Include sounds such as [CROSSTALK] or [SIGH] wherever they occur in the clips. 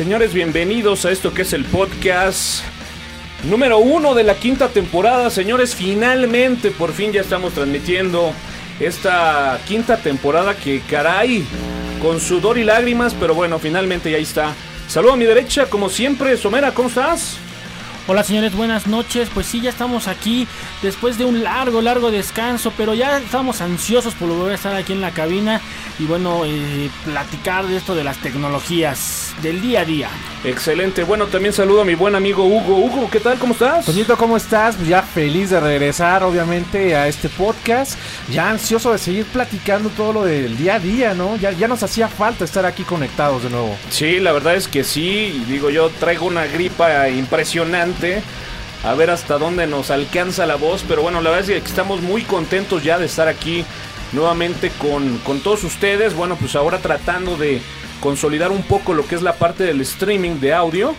señores, bienvenidos a esto que es el podcast número uno de la quinta temporada. Señores, finalmente, por fin ya estamos transmitiendo esta quinta temporada que caray, con sudor y lágrimas, pero bueno, finalmente ya está. Saludo a mi derecha, como siempre, Somera, ¿cómo estás? Hola señores, buenas noches. Pues sí, ya estamos aquí después de un largo, largo descanso, pero ya estamos ansiosos por volver a estar aquí en la cabina y bueno, eh, platicar de esto de las tecnologías del día a día. Excelente. Bueno, también saludo a mi buen amigo Hugo. Hugo, ¿qué tal? ¿Cómo estás? Toñito, ¿cómo estás? Ya feliz de regresar, obviamente, a este podcast. Ya ansioso de seguir platicando todo lo del día a día, ¿no? Ya, ya nos hacía falta estar aquí conectados de nuevo. Sí, la verdad es que sí. Digo, yo traigo una gripa impresionante. A ver hasta dónde nos alcanza la voz. Pero bueno, la verdad es que estamos muy contentos ya de estar aquí nuevamente con, con todos ustedes. Bueno, pues ahora tratando de consolidar un poco lo que es la parte del streaming de audio.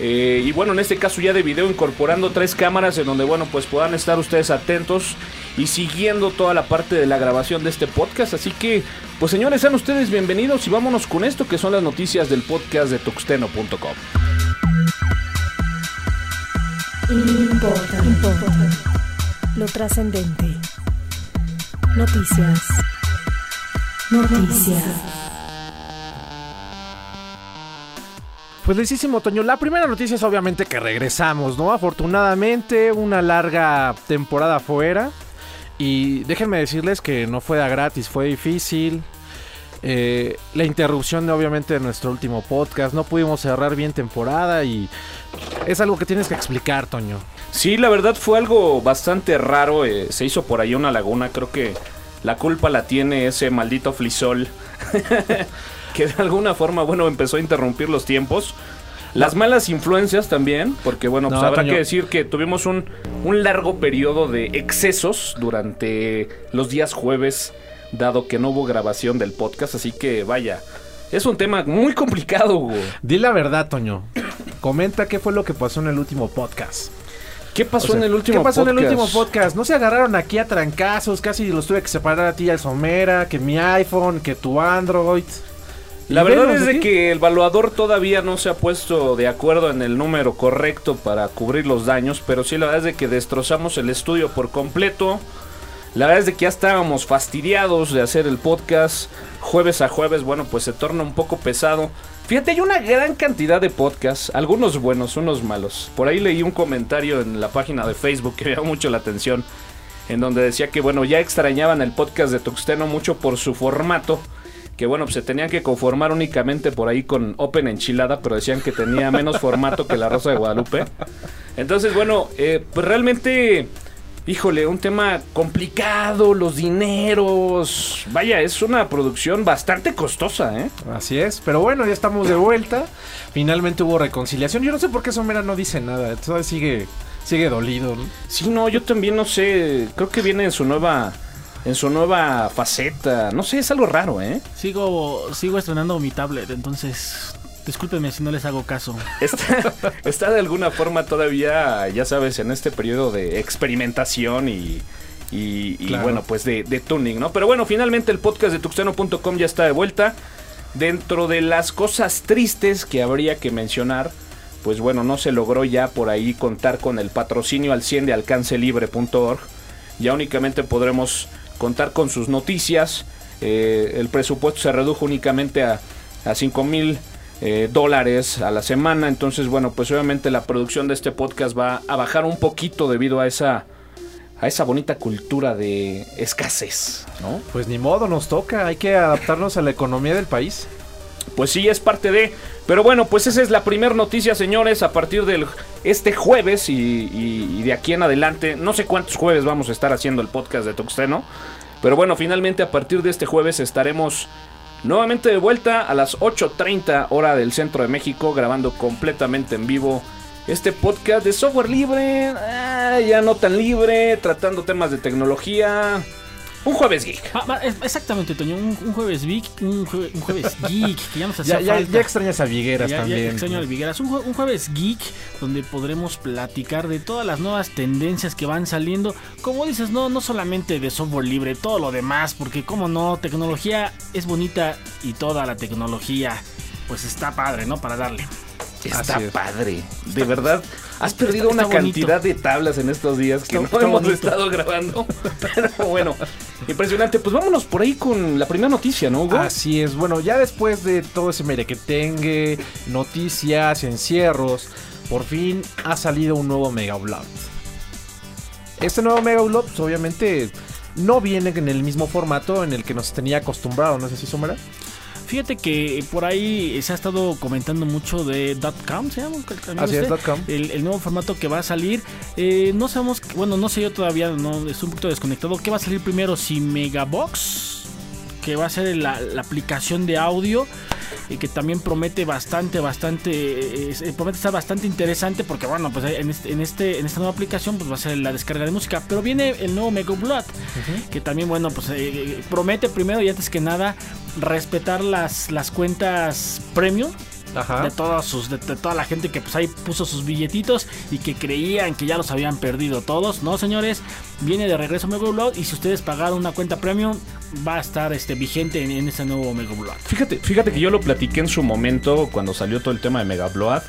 Eh, y bueno, en este caso ya de video incorporando tres cámaras en donde, bueno, pues puedan estar ustedes atentos y siguiendo toda la parte de la grabación de este podcast. Así que, pues señores, sean ustedes bienvenidos y vámonos con esto que son las noticias del podcast de tuxteno.com. Importa, importa. Lo trascendente. Noticias. Noticias. Felicísimo, Toño. La primera noticia es obviamente que regresamos, ¿no? Afortunadamente, una larga temporada fuera. Y déjenme decirles que no fue de gratis, fue difícil. Eh, la interrupción, obviamente, de nuestro último podcast. No pudimos cerrar bien temporada y es algo que tienes que explicar, Toño. Sí, la verdad fue algo bastante raro. eh, se hizo por ahí una laguna. Creo que la culpa la tiene ese maldito flisol. [LAUGHS] que de alguna forma, bueno, empezó a interrumpir los tiempos. Las malas influencias también, porque bueno, pues No, habrá Toño. que decir que tuvimos un, un largo periodo de excesos durante los días jueves, dado que no hubo grabación del podcast, así que vaya, es un tema muy complicado. Di la verdad, Toño. Comenta qué fue lo que pasó en el último podcast. ¿Qué pasó O sea, en el último ¿Qué pasó en el podcast? último podcast? No se agarraron aquí a trancazos, casi los tuve que separar a ti y al Somera, que mi iPhone, que tu Android. La verdad es de que el evaluador todavía no se ha puesto de acuerdo en el número correcto para cubrir los daños, pero sí la verdad es de que destrozamos el estudio por completo. La verdad es de que ya estábamos fastidiados de hacer el podcast jueves a jueves, bueno, pues se torna un poco pesado. Fíjate, hay una gran cantidad de podcasts, algunos buenos, unos malos. Por ahí leí un comentario en la página de Facebook que me llamó mucho la atención, en donde decía que, bueno, ya extrañaban el podcast de Tuxteno mucho por su formato que bueno, pues se tenían que conformar únicamente por ahí con Open Enchilada, pero decían que tenía menos formato que la Rosa de Guadalupe. Entonces, bueno, eh, pues realmente, híjole, un tema complicado, los dineros. Vaya, es una producción bastante costosa, ¿eh? Así es, pero bueno, ya estamos de vuelta. Finalmente hubo reconciliación. Yo no sé por qué Somera no dice nada. Todavía sigue, sigue dolido. ¿no? Sí, no, yo también no sé, creo que viene en su nueva... En su nueva faceta. No sé, es algo raro, ¿eh? Sigo, sigo estrenando mi tablet, entonces discúlpenme si no les hago caso. Está, [LAUGHS] está de alguna forma todavía, ya sabes, en este periodo de experimentación y, y, y Claro. bueno, pues de, de tuning, ¿no? Pero bueno, finalmente el podcast de tuxteno.com ya está de vuelta. Dentro de las cosas tristes que habría que mencionar, pues bueno, no se logró ya por ahí contar con el patrocinio al 100 de alcancelibre.org. Ya únicamente podremos contar con sus noticias. Eh, el presupuesto se redujo únicamente a, a 5 mil eh, dólares a la semana. Entonces, bueno, pues obviamente la producción de este podcast va a bajar un poquito debido a esa, a esa bonita cultura de escasez, ¿no? Pues ni modo, nos toca. Hay que adaptarnos a la economía del país. Pues sí, es parte de. Pero bueno, pues esa es la primera noticia, señores. A partir del este jueves y, y- y de aquí en adelante, no sé cuántos jueves vamos a estar haciendo el podcast de Tuxteno. Pero bueno, finalmente a partir de este jueves estaremos nuevamente de vuelta a las 8.30 hora del centro de México, grabando completamente en vivo este podcast de software libre, ah, ya no tan libre, tratando temas de tecnología. Un jueves geek. Ah, es- exactamente, Toño, un, un jueves geek, un, jue- un jueves [LAUGHS] geek, que ya nos hacía Ya, ya, falta. ya extrañas a Vigueras Ya- ya también. extraño al Vigueras. Un, un jueves geek donde podremos platicar de todas las nuevas tendencias que van saliendo. Como dices, no, no solamente de software libre, todo lo demás, porque como no, tecnología es bonita y toda la tecnología pues está padre, ¿no? Para darle. Está es. padre. De verdad, has perdido está una bonito. cantidad de tablas en estos días que Está- no hemos bonito. estado grabando. [LAUGHS] Pero bueno, impresionante. Pues vámonos por ahí con la primera noticia, ¿no, Hugo? Así es, bueno, ya después de todo ese merequetengue, noticias, encierros, por fin ha salido un nuevo Mega Upload. Este nuevo Mega Upload, pues, obviamente, no viene en el mismo formato en el que nos tenía acostumbrado, ¿no es así, Somera? Fíjate que por ahí se ha estado comentando mucho de .com, ¿se llama? Así es, usted. .com. El, el nuevo formato que va a salir. Eh, no sabemos, bueno, no sé yo todavía, no estoy un poquito desconectado. ¿Qué va a salir primero? Si Megabox, que va a ser la, la aplicación de audio, y que también promete bastante, bastante, eh, eh, promete estar bastante interesante, porque bueno, pues en, este, en, este, en esta nueva aplicación pues va a ser la descarga de música. Pero viene el nuevo Mega Blood, que también, bueno, pues eh, promete primero y antes que nada respetar las, las cuentas premium Ajá. de todos sus de, de toda la gente que pues ahí puso sus billetitos y que creían que ya los habían perdido todos no señores viene de regreso Mega Blood y si ustedes pagaron una cuenta premium va a estar este vigente en, en este nuevo Mega Blood Fíjate, fíjate que yo lo platiqué en su momento cuando salió todo el tema de Mega Blood.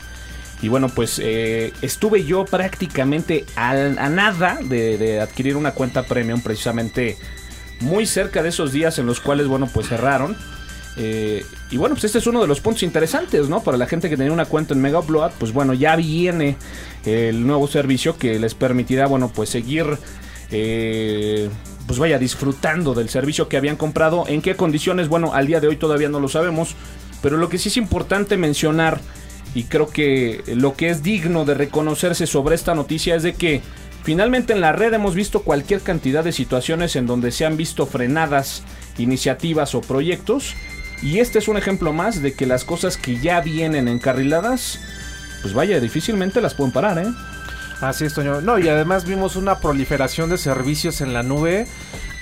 Y bueno, pues eh, estuve yo prácticamente a, nada de, adquirir una cuenta premium, precisamente muy cerca de esos días en los cuales, bueno, pues cerraron. Eh, y bueno, pues este es uno de los puntos interesantes, ¿no? Para la gente que tenía una cuenta en Mega Blood, pues bueno, ya viene el nuevo servicio que les permitirá, bueno, pues seguir, eh, pues vaya, disfrutando del servicio que habían comprado. ¿En qué condiciones? Bueno, al día de hoy todavía no lo sabemos, pero lo que sí es importante mencionar, y creo que lo que es digno de reconocerse sobre esta noticia es de que finalmente en la red hemos visto cualquier cantidad de situaciones en donde se han visto frenadas iniciativas o proyectos. Y este es un ejemplo más de que las cosas que ya vienen encarriladas, pues vaya, difícilmente las pueden parar, ¿eh? Así es, Toño. No, y además vimos una proliferación de servicios en la nube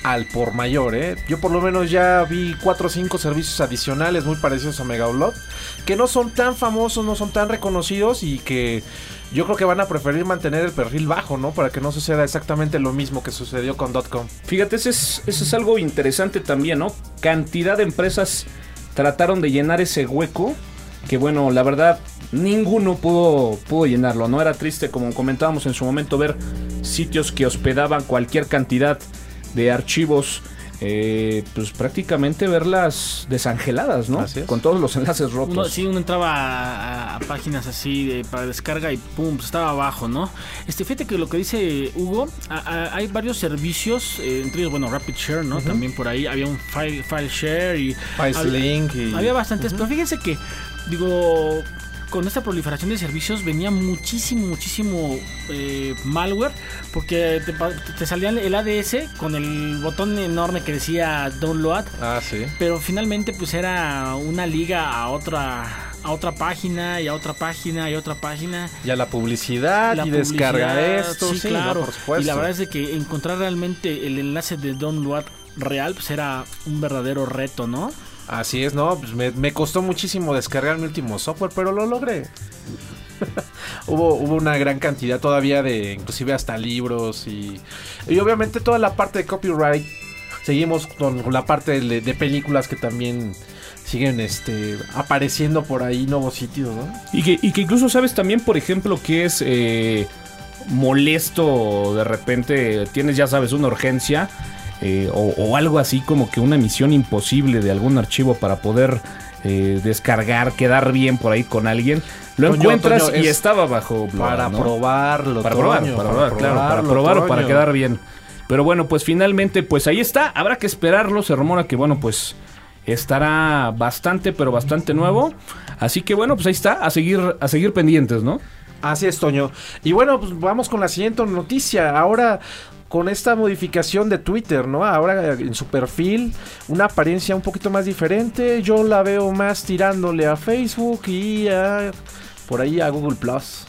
al por mayor, ¿eh? Yo por lo menos ya vi 4 o 5 servicios adicionales muy parecidos a Mega Upload, que no son tan famosos, no son tan reconocidos y que yo creo que van a preferir mantener el perfil bajo, ¿no? Para que no suceda exactamente lo mismo que sucedió con .com. Fíjate, ese es, ese es algo interesante también, ¿no? Cantidad de empresas trataron de llenar ese hueco que bueno, la verdad, ninguno pudo, pudo llenarlo, ¿no? Era triste, como comentábamos en su momento, ver sitios que hospedaban cualquier cantidad de archivos, eh, pues prácticamente verlas desangeladas, ¿no? Así es. Con todos los enlaces rotos. Uno, sí, uno entraba a, a páginas así de, para descarga y pum, pues estaba abajo, ¿no? Este, fíjate que lo que dice Hugo, a- a- hay varios servicios, eh, entre ellos, bueno, Rapid Share, ¿no? También por ahí había un file, file share y Fileslink y... había bastantes, pero fíjense que, digo, con esta proliferación de servicios venía muchísimo, muchísimo eh, malware, porque te, te salía el ADS con el botón enorme que decía download, Ah, sí. pero finalmente pues era una liga a otra a otra página y a otra página y a otra página. Ya la publicidad La y descarga publicidad, esto, sí, sí, no, claro. por supuesto. y la verdad es de que encontrar realmente el enlace de download real pues era un verdadero reto, ¿no? Así es, no, pues me, costó muchísimo descargar mi último software, pero lo logré. [LAUGHS] hubo, hubo una gran cantidad todavía de, inclusive hasta libros y, y obviamente toda la parte de copyright. Seguimos con, con la parte de, de películas que también siguen este apareciendo por ahí nuevos sitios, ¿no? Y que, y que incluso sabes también, por ejemplo, que es eh, molesto de repente, tienes ya sabes una urgencia eh, o, o algo así como que una misión imposible de algún archivo para poder eh, descargar, quedar bien por ahí con alguien. Lo Toño, encuentras Toño, y es estaba bajo Blood, para ¿no? probarlo, para probar, Toño, para probar, claro, para probarlo, probar o para quedar bien. Pero bueno, pues finalmente, pues ahí está. Habrá que esperarlo. Se rumora que, bueno, pues estará bastante, pero bastante nuevo. Así que bueno, pues ahí está. A seguir, a seguir pendientes, ¿no? Así es, Toño. Y bueno, pues vamos con la siguiente noticia. Ahora, con esta modificación de Twitter, ¿no? Ahora en su perfil, una apariencia un poquito más diferente. Yo la veo más tirándole a Facebook y a, por ahí a Google Plus.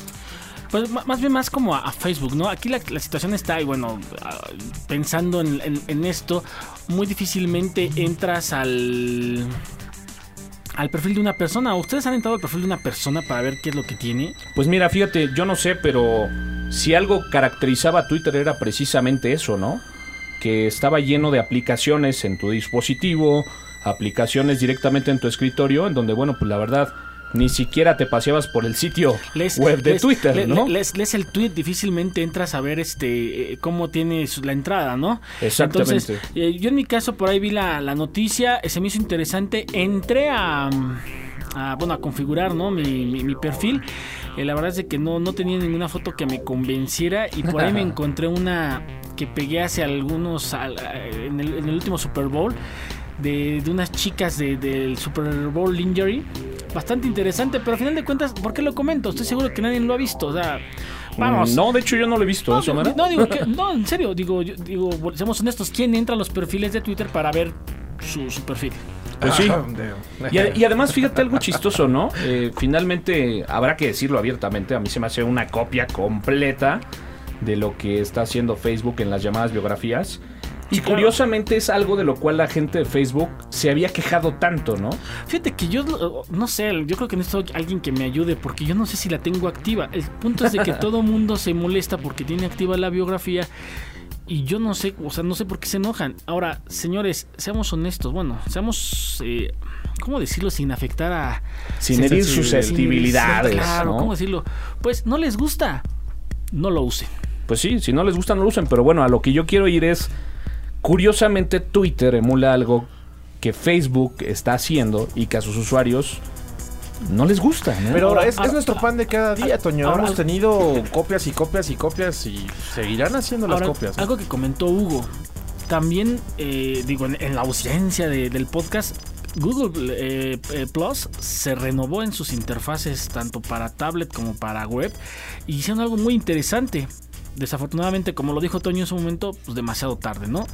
Pues más bien más como a, Facebook, ¿no? Aquí la, situación está, y bueno, ah, pensando en, en- en esto, muy difícilmente entras al al perfil de una persona. ¿Ustedes han entrado al perfil de una persona para ver qué es lo que tiene? Pues mira, fíjate, yo no sé, pero si algo caracterizaba a Twitter era precisamente eso, ¿no? Que estaba lleno de aplicaciones en tu dispositivo, aplicaciones directamente en tu escritorio, en donde, bueno, pues la verdad, ni siquiera te paseabas por el sitio web de Twitter, le- ¿no? le- lees, el tweet, difícilmente entras a ver este eh, cómo tiene la entrada, ¿no? Exactamente. Entonces, eh, yo en mi caso por ahí vi la, la noticia, eh, se me hizo interesante, entré a, mm, a, bueno, a configurar, ¿no? Mi, mi- mi perfil. Eh, la verdad es de que no, no tenía ninguna foto que me convenciera y por ahí me [LAUGHS] encontré una que pegué hace algunos, al- en, el, en el último Super Bowl. De, de unas chicas de- del Super Bowl Lingerie. Bastante interesante, pero al final de cuentas, ¿por qué lo comento? Estoy seguro que nadie lo ha visto. O sea, vamos. Mm, No, de hecho yo no lo he visto, ¿eso No, no era? no, digo que- [LAUGHS] no, en serio, digo, yo- digo, seamos honestos, ¿quién entra a los perfiles de Twitter para ver su, su perfil? Pues sí. Ah, Y, a- y además, fíjate algo chistoso, ¿no? Eh, finalmente, habrá que decirlo abiertamente, a mí se me hace una copia completa de lo que está haciendo Facebook en las llamadas biografías. Y claro. curiosamente es algo de lo cual la gente de Facebook se había quejado tanto, ¿no? Fíjate que yo no sé, yo creo que necesito alguien que me ayude porque yo no sé si la tengo activa. El punto es de que [LAUGHS] todo mundo se molesta porque tiene activa la biografía y yo no sé, o sea, no sé por qué se enojan. Ahora, señores, seamos honestos, bueno, seamos eh, ¿cómo decirlo sin afectar a Sin herir sin- susceptibilidades, Claro, ¿no? ¿cómo decirlo? Pues no les gusta, no lo usen. Pues sí, si no les gusta, no lo usen. Pero bueno, a lo que yo quiero ir es. Curiosamente, Twitter emula algo que Facebook está haciendo y que a sus usuarios no les gusta, ¿no? Pero Ahora, es, nuestro pan de cada día, Toño. ahora- Hemos tenido copias y copias y copias y seguirán haciendo las copias. ¿no? Algo que comentó Hugo. También, eh, digo, en, en la ausencia de- del podcast, Google eh, eh, Plus se renovó en sus interfaces tanto para tablet como para web y hicieron algo muy interesante. Desafortunadamente, como lo dijo Toño en su momento, pues demasiado tarde, ¿no?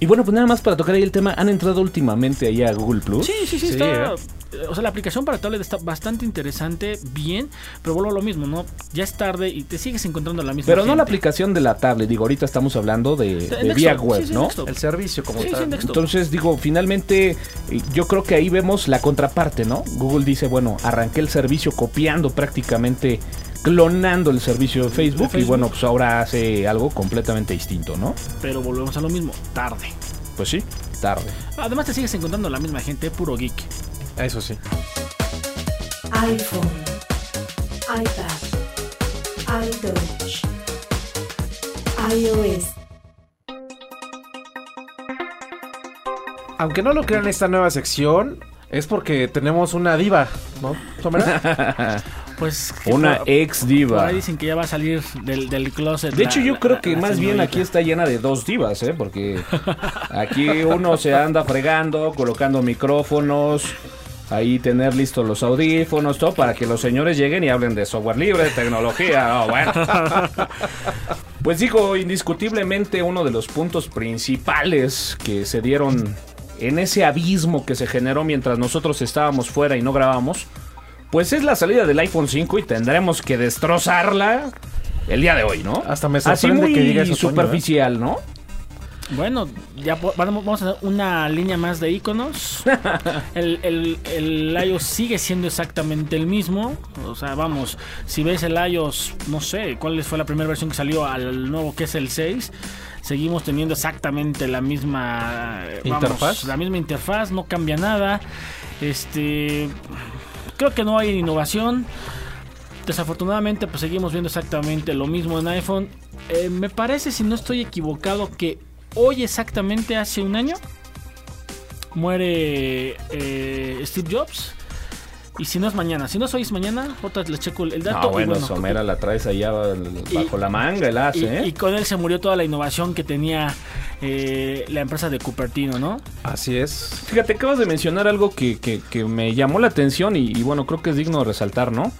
Y bueno, pues nada más para tocar ahí el tema, ¿han entrado últimamente ahí a Google Plus? Sí, sí, sí, Sí, está. ¿eh? O sea, la aplicación para tablet está bastante interesante, bien, pero vuelvo a lo mismo, ¿no? Ya es tarde y te sigues encontrando la misma Pero no la aplicación de la tablet, digo, ahorita estamos hablando de, de vía web, sí, ¿no? El servicio como tal. Entonces, digo, finalmente, eh, yo creo que ahí vemos la contraparte, ¿no? Google dice, bueno, arranqué el servicio copiando prácticamente, clonando el servicio de Facebook, y Facebook. bueno, pues ahora hace algo completamente distinto, ¿no? Pero volvemos a lo mismo, tarde. Pues sí, tarde. Además te sigues encontrando la misma gente, puro geek. Eso sí. iPhone, iPad, iTouch, iOS. Aunque no lo crean esta nueva sección, es porque tenemos una diva, ¿no? [LAUGHS] Pues Una ex diva. ahí dicen que ya va a salir del, del closet. De la- hecho, yo la- creo la- que más bien aquí está llena de dos divas, ¿eh? Porque [LAUGHS] aquí uno se anda fregando, colocando micrófonos, ahí tener listos los audífonos, todo para que los señores lleguen y hablen de software libre, de tecnología. No, bueno. [LAUGHS] Pues digo, indiscutiblemente uno de los puntos principales que se dieron en ese abismo que se generó mientras nosotros estábamos fuera y no grabamos, pues es la salida del iPhone 5 y tendremos que destrozarla el día de hoy, ¿no? Hasta me Así sorprende muy que diga eso, ¿eh? superficial, ¿no? Bueno, ya vamos a hacer una línea más de iconos. [LAUGHS] El, el, el iOS sigue siendo exactamente el mismo. O sea, vamos, si ves el iOS, no sé, ¿cuál fue la primera versión que salió al nuevo que es el 6? Seguimos teniendo exactamente la misma eh, vamos, ¿Interfaz? la misma interfaz, no cambia nada. Este, creo que no hay innovación. Desafortunadamente, pues seguimos viendo exactamente lo mismo en iPhone. Eh, me parece, si no estoy equivocado, que hoy exactamente hace un año muere eh, Steve Jobs. Y si no es mañana, si no es mañana, otra les checo el, dato. No, y bueno, bueno, Somera la traes allá bajo Y- la manga, el y, hace, ¿eh? y con él se murió toda la innovación que tenía eh, la empresa de Cupertino, ¿no? Así es. Fíjate, acabas de mencionar algo que, que- que me llamó la atención y, y bueno, creo que es digno de resaltar, ¿no?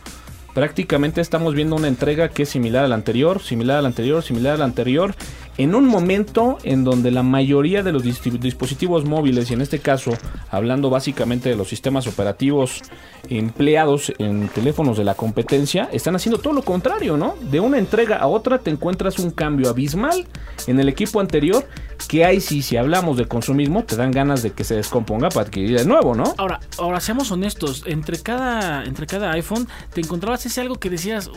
Prácticamente estamos viendo una entrega que es similar a la anterior, similar a la anterior, similar a la anterior, en un momento en donde la mayoría de los dis- dispositivos móviles, y en este caso hablando básicamente de los sistemas operativos empleados en teléfonos de la competencia, están haciendo todo lo contrario, ¿no? De una entrega a otra te encuentras un cambio abismal en el equipo anterior, que ahí sí, si hablamos de consumismo, te dan ganas de que se descomponga para adquirir de nuevo, ¿no? Ahora, ahora seamos honestos, entre cada, entre cada iPhone te encontrabas ese algo que decías,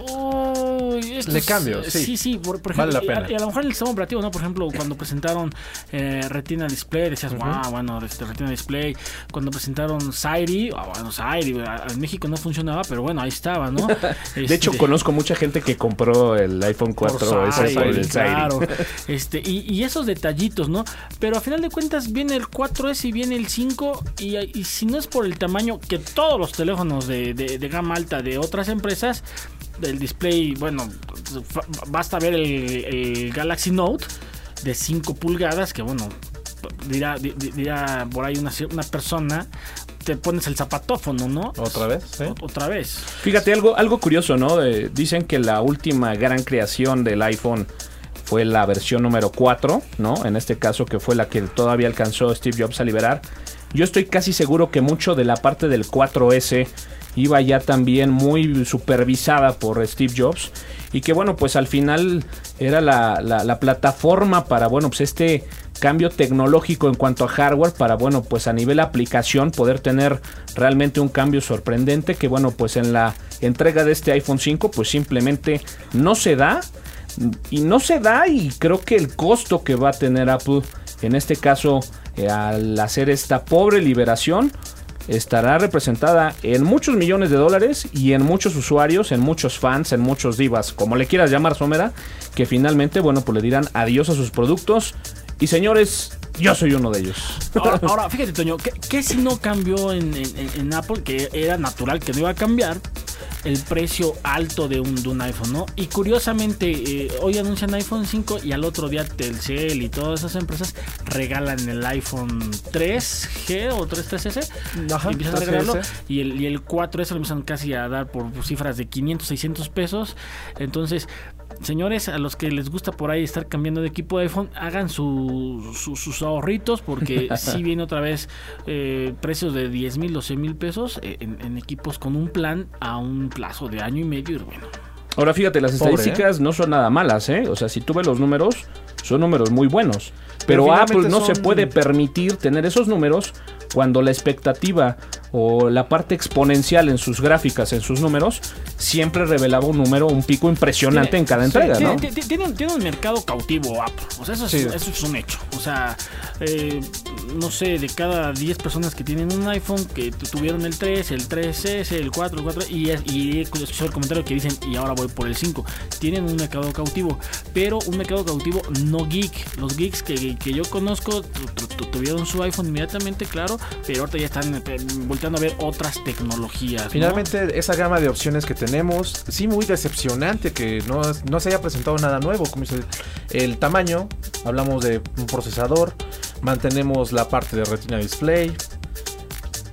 estos, Le cambio, eh, sí. Sí, sí, por, por Vale ejemplo, la y a- pena. Y, a, lo mejor el sistema ¿no? Por ejemplo, cuando presentaron eh, Retina Display, decías, wow, bueno, este, Retina Display. Cuando presentaron Zairi, ah, bueno, Zairi, a- en México no funcionaba, pero bueno, ahí estaba, ¿no? [LAUGHS] De hecho, Este, conozco mucha gente que compró el iPhone 4 por ese por Zairi, el claro. [LAUGHS] Este, y, y esos detallitos, ¿no? Pero a final de cuentas viene el 4S y viene el 5 y, y si no es por el tamaño que todos los teléfonos de, de- de gama alta de otras empresas, del display, bueno, basta ver el, el Galaxy Note de 5 pulgadas, que bueno, dirá, di- di- dirá por ahí una, una persona, te pones el zapatófono, ¿no? ¿Otra vez? Sí. Otra vez. Fíjate, algo, algo curioso, ¿no? Eh, dicen que la última gran creación del iPhone fue la versión número 4, ¿no? En este caso que fue la que todavía alcanzó Steve Jobs a liberar. Yo estoy casi seguro que mucho de la parte del 4S iba ya también muy supervisada por Steve Jobs y que bueno, pues al final era la, la- la plataforma para, bueno, pues este cambio tecnológico en cuanto a hardware para, bueno, pues a nivel aplicación poder tener realmente un cambio sorprendente que, bueno, pues en la entrega de este iPhone 5 pues simplemente no se da y no se da y creo que el costo que va a tener Apple en este caso eh, al hacer esta pobre liberación estará representada en muchos millones de dólares y en muchos usuarios, en muchos fans, en muchos divas, como le quieras llamar Somera, que finalmente, bueno, pues le dirán adiós a sus productos. Y señores, yo soy uno de ellos. Ahora, [LAUGHS] ahora, fíjate, Toño, ¿qué, qué si no cambió en, en- en- en Apple? Que era natural que no iba a cambiar el precio alto de un, de un iPhone, ¿no? Y curiosamente, eh, hoy anuncian iPhone 5 y al otro día Telcel y todas esas empresas regalan el iPhone 3G o 3 3S. Ajá, y empiezan a 3GS. regalarlo. Y el, y el 4S lo empiezan casi a dar por cifras de 500, 600 pesos. Entonces, señores, a los que les gusta por ahí estar cambiando de equipo de iPhone, hagan su- su- sus ahorritos porque [LAUGHS] si viene otra vez eh, precios de 10 mil, 12 mil pesos eh, en, en equipos con un plan a un plazo de año y medio. Y bueno, Ahora fíjate, las Pobre, estadísticas no son nada malas, ¿eh? O sea, si tú ves los números, son números muy buenos. Pero Pero, Apple no se puede permitir tener esos números cuando la expectativa o la parte exponencial en sus gráficas, en sus números, siempre revelaba un número, un pico impresionante Tiene- en cada sí, entrega, tiene, ¿no? tiene- tiene un, mercado cautivo Apple. O sea, eso es, Sí. eso es un hecho. O sea, eh, no sé, de cada 10 personas que tienen un iPhone, que tu- tuvieron el 3, el 3S, el 4, el 4, y, y he el comentario que dicen, y ahora voy por el 5. Tienen un mercado cautivo, pero un mercado cautivo no geek. Los geeks que, que yo conozco tu- tu- tu- tuvieron su iPhone inmediatamente, claro, pero ahorita ya están eh, volteando a ver otras tecnologías. ¿no? Finalmente, esa gama de opciones que tenemos, sí, muy decepcionante que no, no se haya presentado nada nuevo. Como el tamaño, hablamos de un procesador, mantenemos la parte de Retina Display.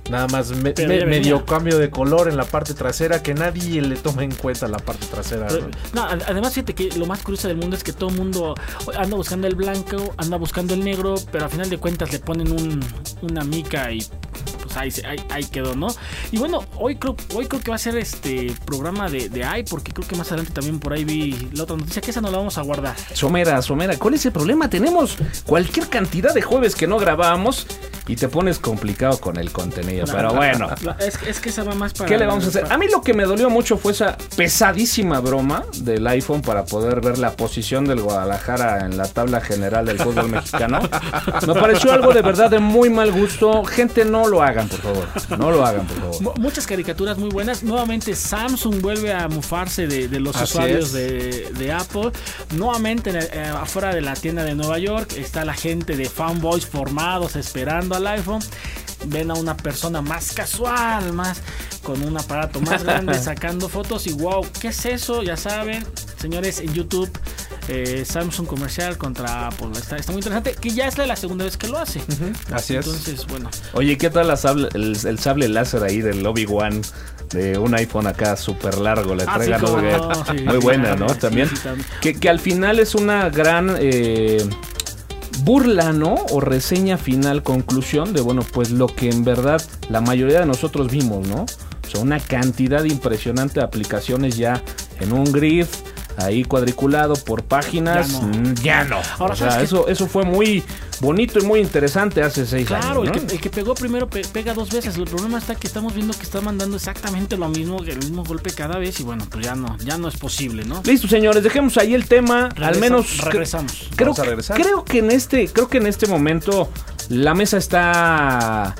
Nada más me- me- medio cambio de color en la parte trasera que nadie le toma en cuenta la parte trasera. Pero, ¿no? no, ad- además, fíjate que lo más curioso del mundo es que todo el mundo anda buscando el blanco, anda buscando el negro, pero a final de cuentas le ponen un, una mica y pues ahí, se- ahí, ahí quedó, ¿no? Y bueno, hoy creo, hoy creo que va a ser este programa de, de AI, porque creo que más adelante también por ahí vi la otra noticia, que esa no la vamos a guardar. Somera, Somera, ¿cuál es el problema? Tenemos cualquier cantidad de jueves que no grabábamos y te pones complicado con el contenido. Pero bueno. Es, es que esa va más para... ¿Qué le vamos a hacer? A mí lo que me dolió mucho fue esa pesadísima broma del iPhone para poder ver la posición del Guadalajara en la tabla general del fútbol [LAUGHS] mexicano. Me pareció algo de verdad de muy mal gusto. Gente, no lo hagan, por favor. No lo hagan, por favor. Mu- Muchas caricaturas muy buenas. Nuevamente Samsung vuelve a mufarse de, de los Así usuarios de, de Apple. Nuevamente eh, afuera de la tienda de Nueva York está la gente de fanboys formados esperando al iPhone. Ven a una persona más casual, más con un aparato más grande [LAUGHS] sacando fotos y wow, ¿qué es eso? Ya saben, señores, en YouTube eh, Samsung comercial contra Apple. Está, está muy interesante, que ya es la, la segunda vez que lo hace. Así es. Entonces, bueno. Oye, ¿qué tal la sable- el, el sable láser ahí del Obi-Wan? De un iPhone acá súper largo, la Ah, sí, entrega cómo ¿no? no, sí, muy buena, ¿no? sí, También. sí, también. Que, que al final es una gran eh, burla, ¿no? O reseña final, conclusión de, bueno, pues lo que en verdad la mayoría de nosotros vimos, ¿no? O sea, una cantidad impresionante de aplicaciones ya en un grid, ahí cuadriculado por páginas, Ya no. mm, ya no. Ahora, o sea, eso, eso fue muy bonito y muy interesante hace seis Claro, años. que, el que pegó primero pe- pega dos veces. El problema está que estamos viendo que está mandando exactamente lo mismo, el mismo golpe cada vez y bueno, pues ya no, ya no es posible, ¿no? Listo, señores, dejemos ahí el tema. Al menos regresamos. creo, Vamos a que- regresar. creo que en este, creo que en este momento la mesa está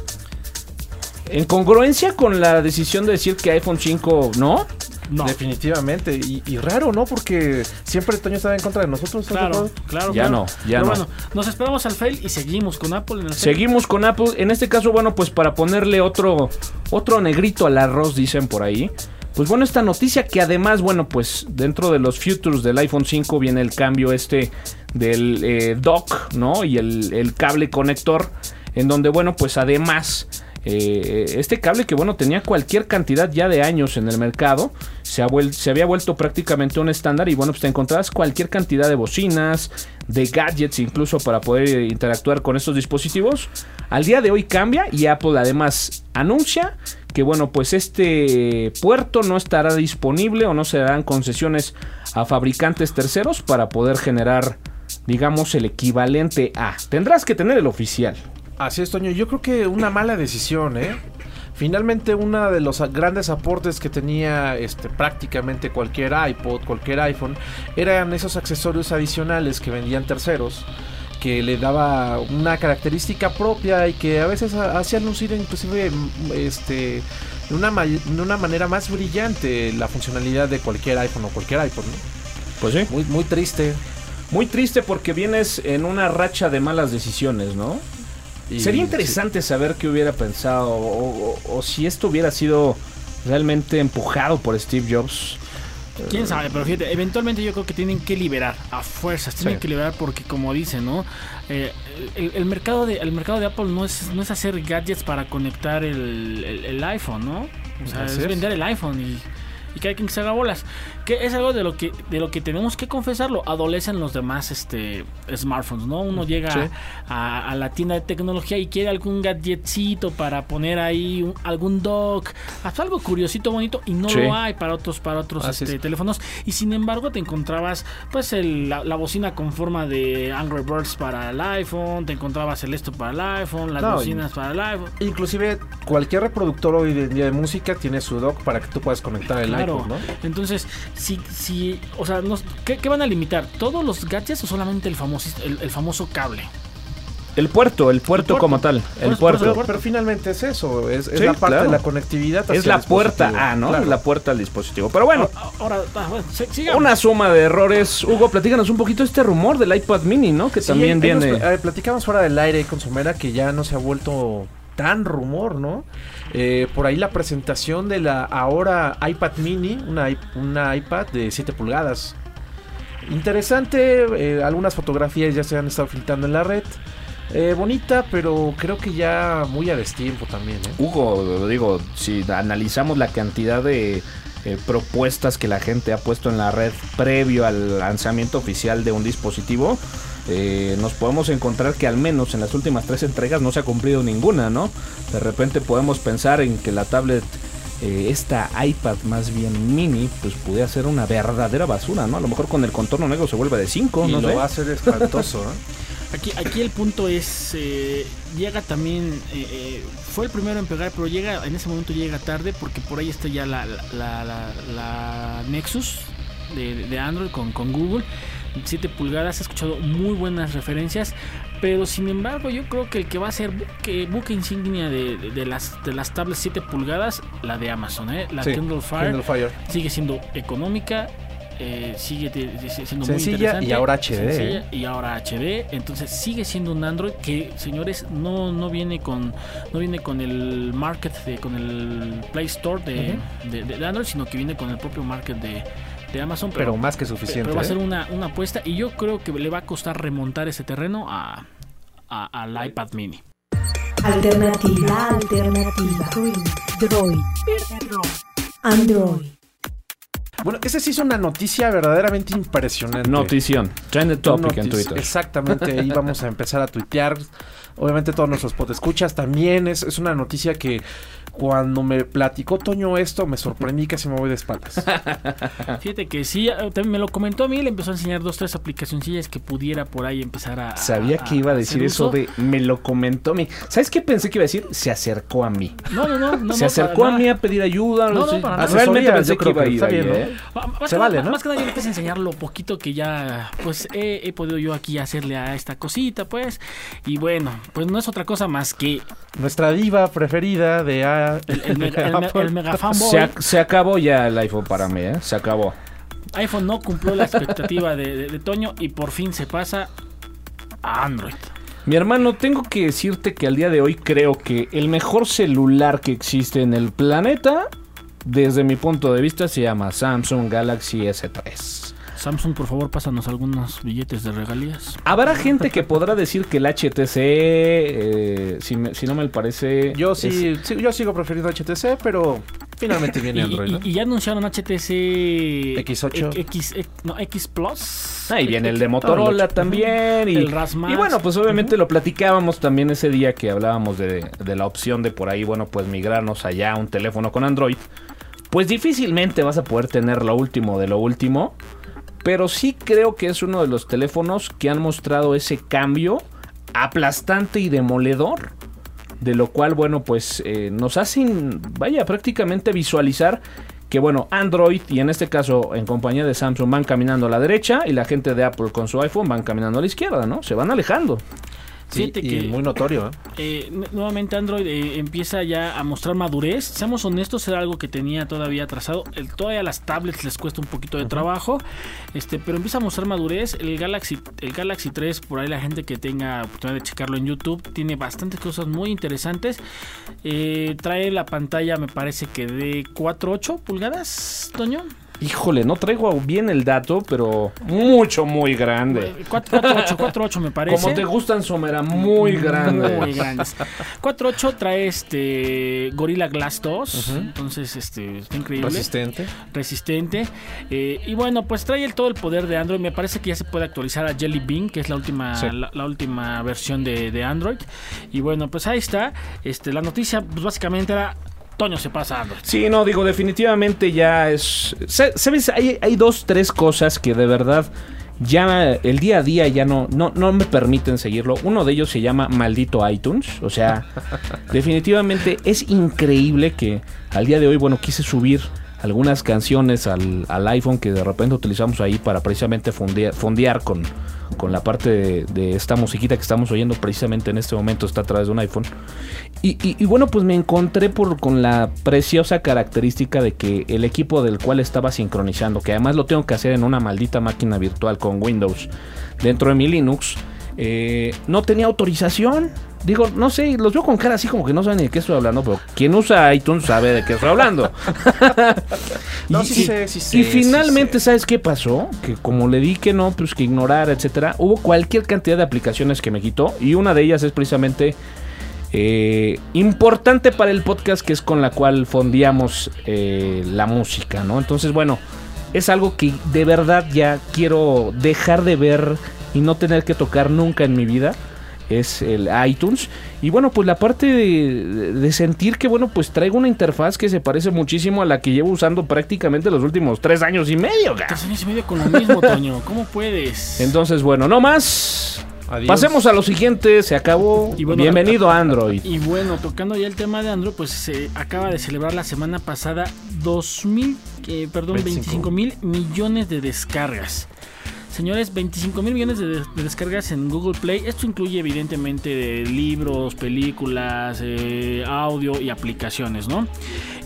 en congruencia con la decisión de decir que iPhone 5 no. No. Definitivamente. Y, y raro, ¿no? Porque siempre Toño estaba en contra de nosotros. ¿estás de Claro, claro. Ya claro. no, ya Pero no. bueno, nos esperamos al fail y seguimos con Apple en el. Seguimos con Apple. En este caso, bueno, pues para ponerle otro, otro negrito al arroz, dicen por ahí. Pues bueno, esta noticia que además, bueno, pues dentro de los futures del iPhone 5 viene el cambio este del eh, dock, ¿no? Y el, el cable conector, en donde, bueno, pues además... eh, este cable que bueno tenía cualquier cantidad ya de años en el mercado se, ha se había vuelto prácticamente un estándar y bueno pues te encontrabas cualquier cantidad de bocinas de gadgets incluso para poder interactuar con estos dispositivos. Al día de hoy cambia y Apple además anuncia que bueno pues este puerto no estará disponible o no se darán concesiones a fabricantes terceros para poder generar digamos el equivalente a. Tendrás que tener el oficial Así es, Toño. Yo creo que una mala decisión, ¿eh? Finalmente, uno de los grandes aportes que tenía este, prácticamente cualquier iPod, cualquier iPhone, eran esos accesorios adicionales que vendían terceros, que le daba una característica propia y que a veces ha- hacían lucir inclusive este, de una, de una manera más brillante la funcionalidad de cualquier iPhone o cualquier iPod, ¿no? pues sí Muy, muy triste. muy triste porque vienes en una racha de malas decisiones no Y- Sería interesante saber qué hubiera pensado o, o- o si esto hubiera sido realmente empujado por Steve Jobs. Quién sabe, pero fíjate, eventualmente yo creo que tienen que liberar a fuerzas, tienen Sí. que liberar porque como dicen, ¿no? Eh, el, el mercado de el mercado de Apple no es no es hacer gadgets para conectar el, el- el iPhone, ¿no? O sea, es. vender el iPhone y, y cada quien que se haga bolas. Que es algo de lo que de lo que tenemos que confesarlo. Adolecen los demás este smartphones, ¿no? Uno llega Sí. a, a la tienda de tecnología y quiere algún gadgetcito para poner ahí un- algún dock, hasta algo curiosito, bonito y no Sí. lo hay para otros para otros este, es. teléfonos y sin embargo te encontrabas pues el- la, la bocina con forma de Angry Birds para el iPhone, te encontrabas el esto para el iPhone, las No, bocinas para el iPhone. Inclusive cualquier reproductor hoy en día de música tiene su dock para que tú puedas conectar el Claro. iPod, ¿no? Entonces, si, si, o sea, nos- ¿qué, qué van a limitar? ¿Todos los gadgets o solamente el famoso, el, el famoso cable? El puerto, el puerto, puerto. como tal, el puerto. Pero, pero finalmente es eso, es, es Sí, la parte claro. de la conectividad. hacia Es la el puerta dispositivo. A, ¿no? Claro. La puerta al dispositivo. Pero bueno, Ahora, ah, bueno, se- sigamos. una suma de errores. Hugo, platícanos un poquito este rumor del iPad mini, ¿no? Que Sí, también nos viene... pl- eh, platicamos fuera del aire con Somera que ya no se ha vuelto tan rumor, ¿no? Eh, por ahí la presentación de la ahora iPad mini, una, una iPad de 7 pulgadas. Interesante, eh, algunas fotografías ya se han estado filtrando en la red. Eh, bonita, pero creo que ya muy a destiempo también, ¿eh? Hugo, digo, si analizamos la cantidad de propuestas que la gente ha puesto en la red previo al lanzamiento oficial de un dispositivo, eh, nos podemos encontrar que al menos en las últimas tres entregas no se ha cumplido ninguna, ¿no? De repente podemos pensar en que la tablet, eh, esta iPad más bien mini, pues pudiera ser una verdadera basura, ¿no? A lo mejor con el contorno negro se vuelve de 5, y no lo sé. va a hacer espantoso, ¿eh? [LAUGHS] Aquí, aquí el punto es, eh, llega también, eh, eh, fue el primero en pegar, pero llega, en ese momento llega tarde porque por ahí está ya la, la, la- la Nexus de, de Android con, con Google, 7 pulgadas, he escuchado muy buenas referencias, pero sin embargo yo creo que el que va a ser buque, buque insignia de, de- de las, de las tablets 7 pulgadas, la de Amazon, ¿eh? la Sí, Kindle Fire, Kindle Fire. sigue siendo económica. eh, sigue siendo muy Sencilla interesante. y ahora HD, ¿eh? y ahora HD. Entonces sigue siendo un Android que, señores, no, no viene con no viene con el market de, con el Play Store de, de- de Android, sino que viene con el propio market de, de Amazon. Pero más que suficiente. pero va a ser ¿eh? una, una apuesta y yo creo que le va a costar remontar ese terreno a, a- al iPad Mini. Alternativa, alternativa. Droid. Android. Bueno, ese sí es una noticia verdaderamente impresionante. Notición. Trend topic en Twitter. Exactamente, ahí vamos a empezar a tuitear. Obviamente todos nuestros podescuchas también. Es, es una noticia que cuando me platicó Toño esto, me sorprendí que se me voy de espaldas. [LAUGHS] Fíjate que sí, eh, también me lo comentó a mí, le empezó a enseñar dos, tres aplicacioncillas que pudiera por ahí empezar a... Sabía que iba a decir eso uso. de me lo comentó a mí. ¿Sabes qué pensé que iba a decir? Se acercó a mí. No, no, no. no se no, acercó para a mí a pedir ayuda. No, no, sé. para nada. Realmente pensé que iba a ir está ahí, bien, ¿no? Más Se que, vale, nada- ¿no? más que nada yo le quise enseñar lo poquito que ya pues he, he podido yo aquí hacerle a esta cosita pues y bueno pues no es otra cosa más que Nuestra diva preferida de A- el, el mega, el, me- el mega fanboy Se, ac- se acabó ya el iPhone para mí, ¿eh? Se acabó. iPhone no cumplió la expectativa de, de- de Toño y por fin se pasa a Android Mi hermano, tengo que decirte que al día de hoy creo que el mejor celular que existe en el planeta, desde mi punto de vista, se llama Samsung Galaxy S3. Samsung por favor pásanos algunos billetes de regalías Habrá gente que podrá decir que el HTC, eh, si, me- si no me parece... Yo es- sí, sí, yo sigo prefiriendo HTC, pero finalmente [LAUGHS] y, viene Android, y- ¿no? y ya anunciaron HTC X8. X, X- no, X Plus Ahí viene el de Motorola también. Y, El Ras Max. y bueno, pues obviamente lo platicábamos también ese día que hablábamos de, de la opción de por ahí, bueno, pues migrarnos allá a un teléfono con Android. Pues difícilmente vas a poder tener lo último de lo último. Pero sí creo que es uno de los teléfonos que han mostrado ese cambio aplastante y demoledor. De lo cual, bueno, pues eh, nos hacen, vaya, prácticamente visualizar que, bueno, Android y en este caso en compañía de Samsung van caminando a la derecha y la gente de Apple con su iPhone van caminando a la izquierda, ¿no? Se van alejando. Sí, y que- muy notorio, ¿eh? Eh, nu- nuevamente Android eh, empieza ya a mostrar madurez. Seamos honestos, era algo que tenía todavía atrasado. El, todavía las tablets les cuesta un poquito de trabajo, este, pero empieza a mostrar madurez. El Galaxy, el Galaxy 3, por ahí la gente que tenga oportunidad de checarlo en YouTube, tiene bastantes cosas muy interesantes. Eh, trae la pantalla, me parece que de 4.8 pulgadas, Toño. Híjole, no traigo bien el dato, pero mucho, muy grande. Eh, 4.8, 4.8 me parece. Como te gustan, Somera, muy grande. Muy grandes. 4.8 trae este Gorilla Glass 2. Entonces, este, está increíble. Resistente. resistente. Eh, y bueno, pues trae el, todo el poder de Android. Me parece que ya se puede actualizar a Jelly Bean, que es la última, Sí. la, la última versión de, de Android. Y bueno, pues ahí está. Este, la noticia, pues básicamente era. Toño se pasa. Sí, no, digo, definitivamente ya es... sa- ¿Sabes? Hay, hay dos, tres cosas que de verdad ya el día a día ya no, no, no me permiten seguirlo. Uno de ellos se llama Maldito iTunes. O sea, [LAUGHS] definitivamente es increíble que al día de hoy, bueno, quise subir algunas canciones al, al iPhone que de repente utilizamos ahí para precisamente fondear, con, con la parte de, esta musiquita que estamos oyendo precisamente en este momento está a través de un iPhone. Y bueno, pues me encontré por, con la preciosa característica de que el equipo del cual estaba sincronizando, que además lo tengo que hacer en una maldita máquina virtual con Windows dentro de mi Linux, eh, no tenía autorización. Digo, no sé, los veo con cara así como que no saben ni de qué estoy hablando, pero quien usa iTunes sabe de qué estoy hablando. [LAUGHS] No, Y- sí y- sé, sí sé, y sí finalmente, sé. ¿sabes qué pasó? Que como le di que no, pues que ignorara, etcétera, hubo cualquier cantidad de aplicaciones que me quitó. Y una de ellas es precisamente eh, importante para el podcast, que es con la cual fondeamos eh, la música, ¿no? Entonces, bueno, es algo que de verdad ya quiero dejar de ver y no tener que tocar nunca en mi vida. Es el iTunes. Y bueno, pues la parte de, de sentir que, bueno, pues traigo una interfaz que se parece muchísimo a la que llevo usando prácticamente los últimos tres años y medio. Tres años y medio con lo mismo, [LAUGHS] Toño. ¿Cómo puedes? Entonces, bueno, no más. Adiós. Pasemos a lo siguiente, se acabó. Y bueno, Bienvenido a Android. Y bueno, tocando ya el tema de Android, pues se acaba de celebrar la semana pasada 2.000, eh, perdón, 25. 25 mil millones de descargas. Señores, 25 mil millones de, de descargas en Google Play. Esto incluye evidentemente de libros, películas, eh, audio y aplicaciones, ¿no?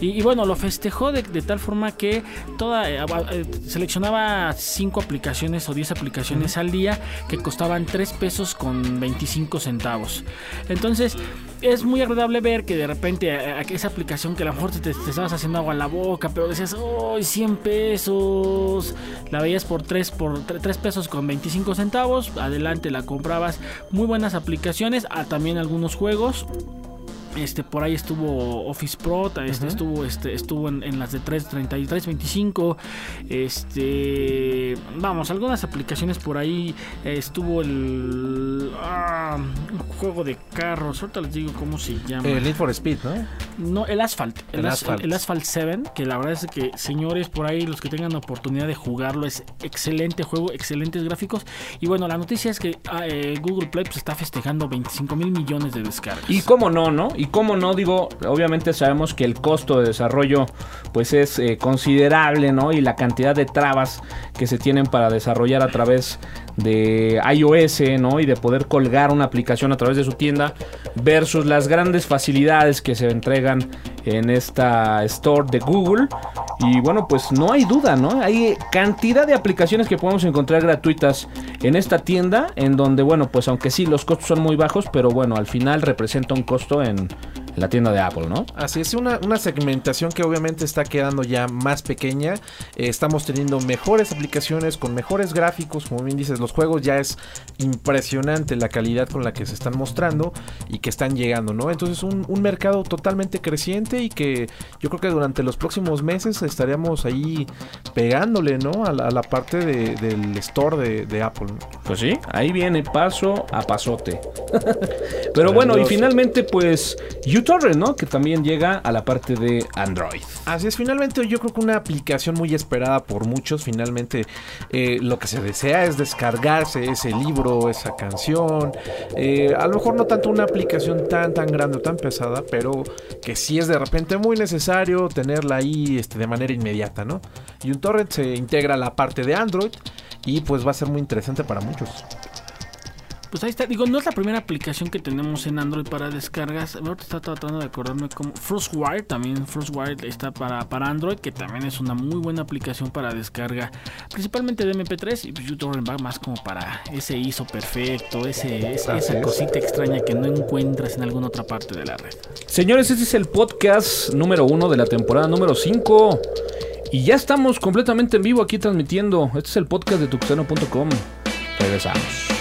Y, y bueno, lo festejó de, de tal forma que toda eh, eh, seleccionaba 5 aplicaciones o 10 aplicaciones al día que costaban 3 pesos con 25 centavos. Entonces, es muy agradable ver que de repente eh, eh, esa aplicación que a lo mejor te, te estabas haciendo agua a la boca, pero decías, ¡ay, 100 pesos! La veías por 3, por 3 pesos con 25 centavos. Adelante la comprabas. Muy buenas aplicaciones. ah, también algunos juegos. Este, por ahí estuvo Office Pro, este, estuvo, este, estuvo en, en las de 333, 25. Este, vamos, algunas aplicaciones por ahí. eh, estuvo el ah, un juego de carros. Ahorita les digo cómo se llama. El Need for Speed, ¿no? No, el Asphalt. El, El As- Asphalt. el Asphalt 7, que la verdad es que, señores, por ahí, los que tengan oportunidad de jugarlo, es excelente juego, excelentes gráficos. Y bueno, la noticia es que ah, eh, Google Play pues, está festejando 25 mil millones de descargas. Y cómo no, ¿no? Y cómo no, digo, obviamente sabemos que el costo de desarrollo pues es eh, considerable, ¿no? Y la cantidad de trabas que se tienen para desarrollar a través de iOS, ¿no? Y de poder colgar una aplicación a través de su tienda versus las grandes facilidades que se entregan en esta store de Google. Y bueno, pues no hay duda, ¿no? Hay cantidad de aplicaciones que podemos encontrar gratuitas en esta tienda, en donde, bueno, pues aunque sí los costos son muy bajos, pero bueno, al final representa un costo en la tienda de Apple, ¿no? Así es, una, una segmentación que obviamente está quedando ya más pequeña. Eh, estamos teniendo mejores aplicaciones con mejores gráficos, como bien dices, los juegos ya es impresionante la calidad con la que se están mostrando y que están llegando, ¿no? Entonces un, un mercado totalmente creciente y que yo creo que durante los próximos meses estaríamos ahí pegándole, ¿no? A la, a la parte de- del store de, de Apple. ¿no? Pues sí, ahí viene paso a pasote. [LAUGHS] Pero bueno, y finalmente, pues, uTorrent, ¿no? Que también llega a la parte de Android. Así es, finalmente yo creo que una aplicación muy esperada por muchos, finalmente eh, lo que se desea es descargarse ese libro, esa canción, eh, a lo mejor no tanto una aplicación tan tan grande o tan pesada, pero que sí es de repente muy necesario tenerla ahí este, de manera inmediata, ¿no? Y un torrent se integra a la parte de Android y pues va a ser muy interesante para muchos. Pues ahí está, digo, no es la primera aplicación que tenemos en Android para descargas. Ahorita está tratando de acordarme como Frostwire, también Frostwire está para, para Android, que también es una muy buena aplicación para descarga, principalmente de MP3 y pues YouTube va más como para ese ISO perfecto, ese, esa es. cosita extraña que no encuentras en alguna otra parte de la red. Señores, este es el podcast número uno de la temporada número 5. Y ya estamos completamente en vivo aquí transmitiendo. Este es el podcast de tuxteno.com. Regresamos.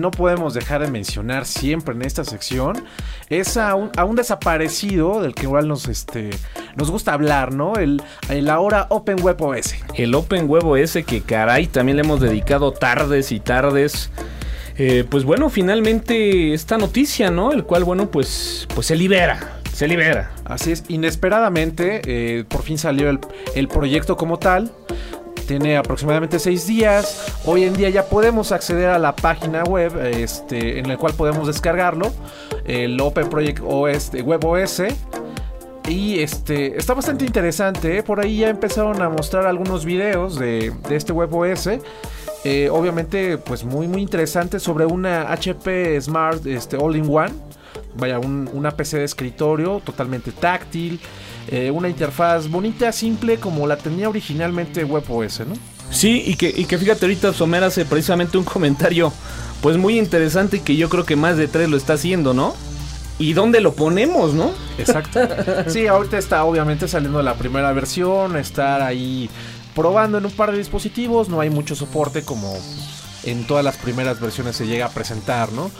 No podemos dejar de mencionar siempre en esta sección es a un, a un desaparecido del que igual nos, este, nos gusta hablar, ¿no? El, el ahora Open Web OS. El Open Huevo ese que caray también le hemos dedicado tardes y tardes. Eh, pues bueno, finalmente esta noticia, ¿no? El cual, bueno, pues, pues se libera. Se libera. Así es, inesperadamente, eh, por fin salió el, el proyecto como tal. Tiene aproximadamente seis días. Hoy en día ya podemos acceder a la página web este, en la cual podemos descargarlo. El Open Project OS, de Web OS. Y este está bastante interesante. ¿eh? Por ahí ya empezaron a mostrar algunos videos de, de este Web OS. Eh, obviamente, pues muy, muy interesante sobre una HP Smart este, All-in-One. Vaya, un- una PC de escritorio totalmente táctil. Eh, una interfaz bonita, simple, como la tenía originalmente WebOS, ¿no? Sí, y que, y que fíjate, ahorita Somer hace precisamente un comentario, pues muy interesante y que yo creo que más de tres lo está haciendo, ¿no? ¿Y dónde lo ponemos, no? Exacto. [LAUGHS] Sí, ahorita está obviamente saliendo la primera versión, estar ahí probando en un par de dispositivos, no hay mucho soporte como en todas las primeras versiones se llega a presentar, ¿no?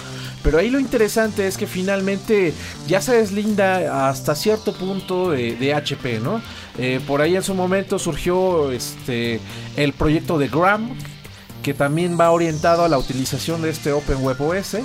Pero ahí lo interesante es que finalmente ya se deslinda hasta cierto punto de, HP, ¿no? Eh, por ahí en su momento surgió este el proyecto de Gram, que también va orientado a la utilización de este Open Web OS.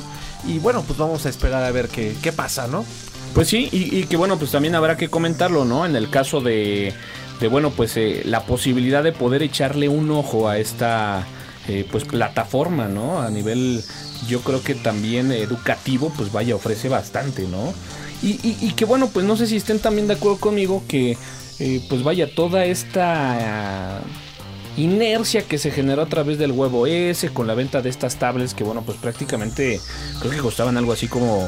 Y bueno, pues vamos a esperar a ver qué, qué pasa, ¿no? Pues sí, y, y que bueno, pues también habrá que comentarlo, ¿no? En el caso de, de bueno, pues eh, la posibilidad de poder echarle un ojo a esta, eh, pues plataforma, ¿no? A nivel, yo creo que también educativo, pues vaya, ofrece bastante, ¿no? Y, y- y que bueno, pues no sé si estén también de acuerdo conmigo que, eh, pues vaya, toda esta... inercia que se generó a través del web OS con la venta de estas tablets que bueno pues prácticamente creo que costaban algo así como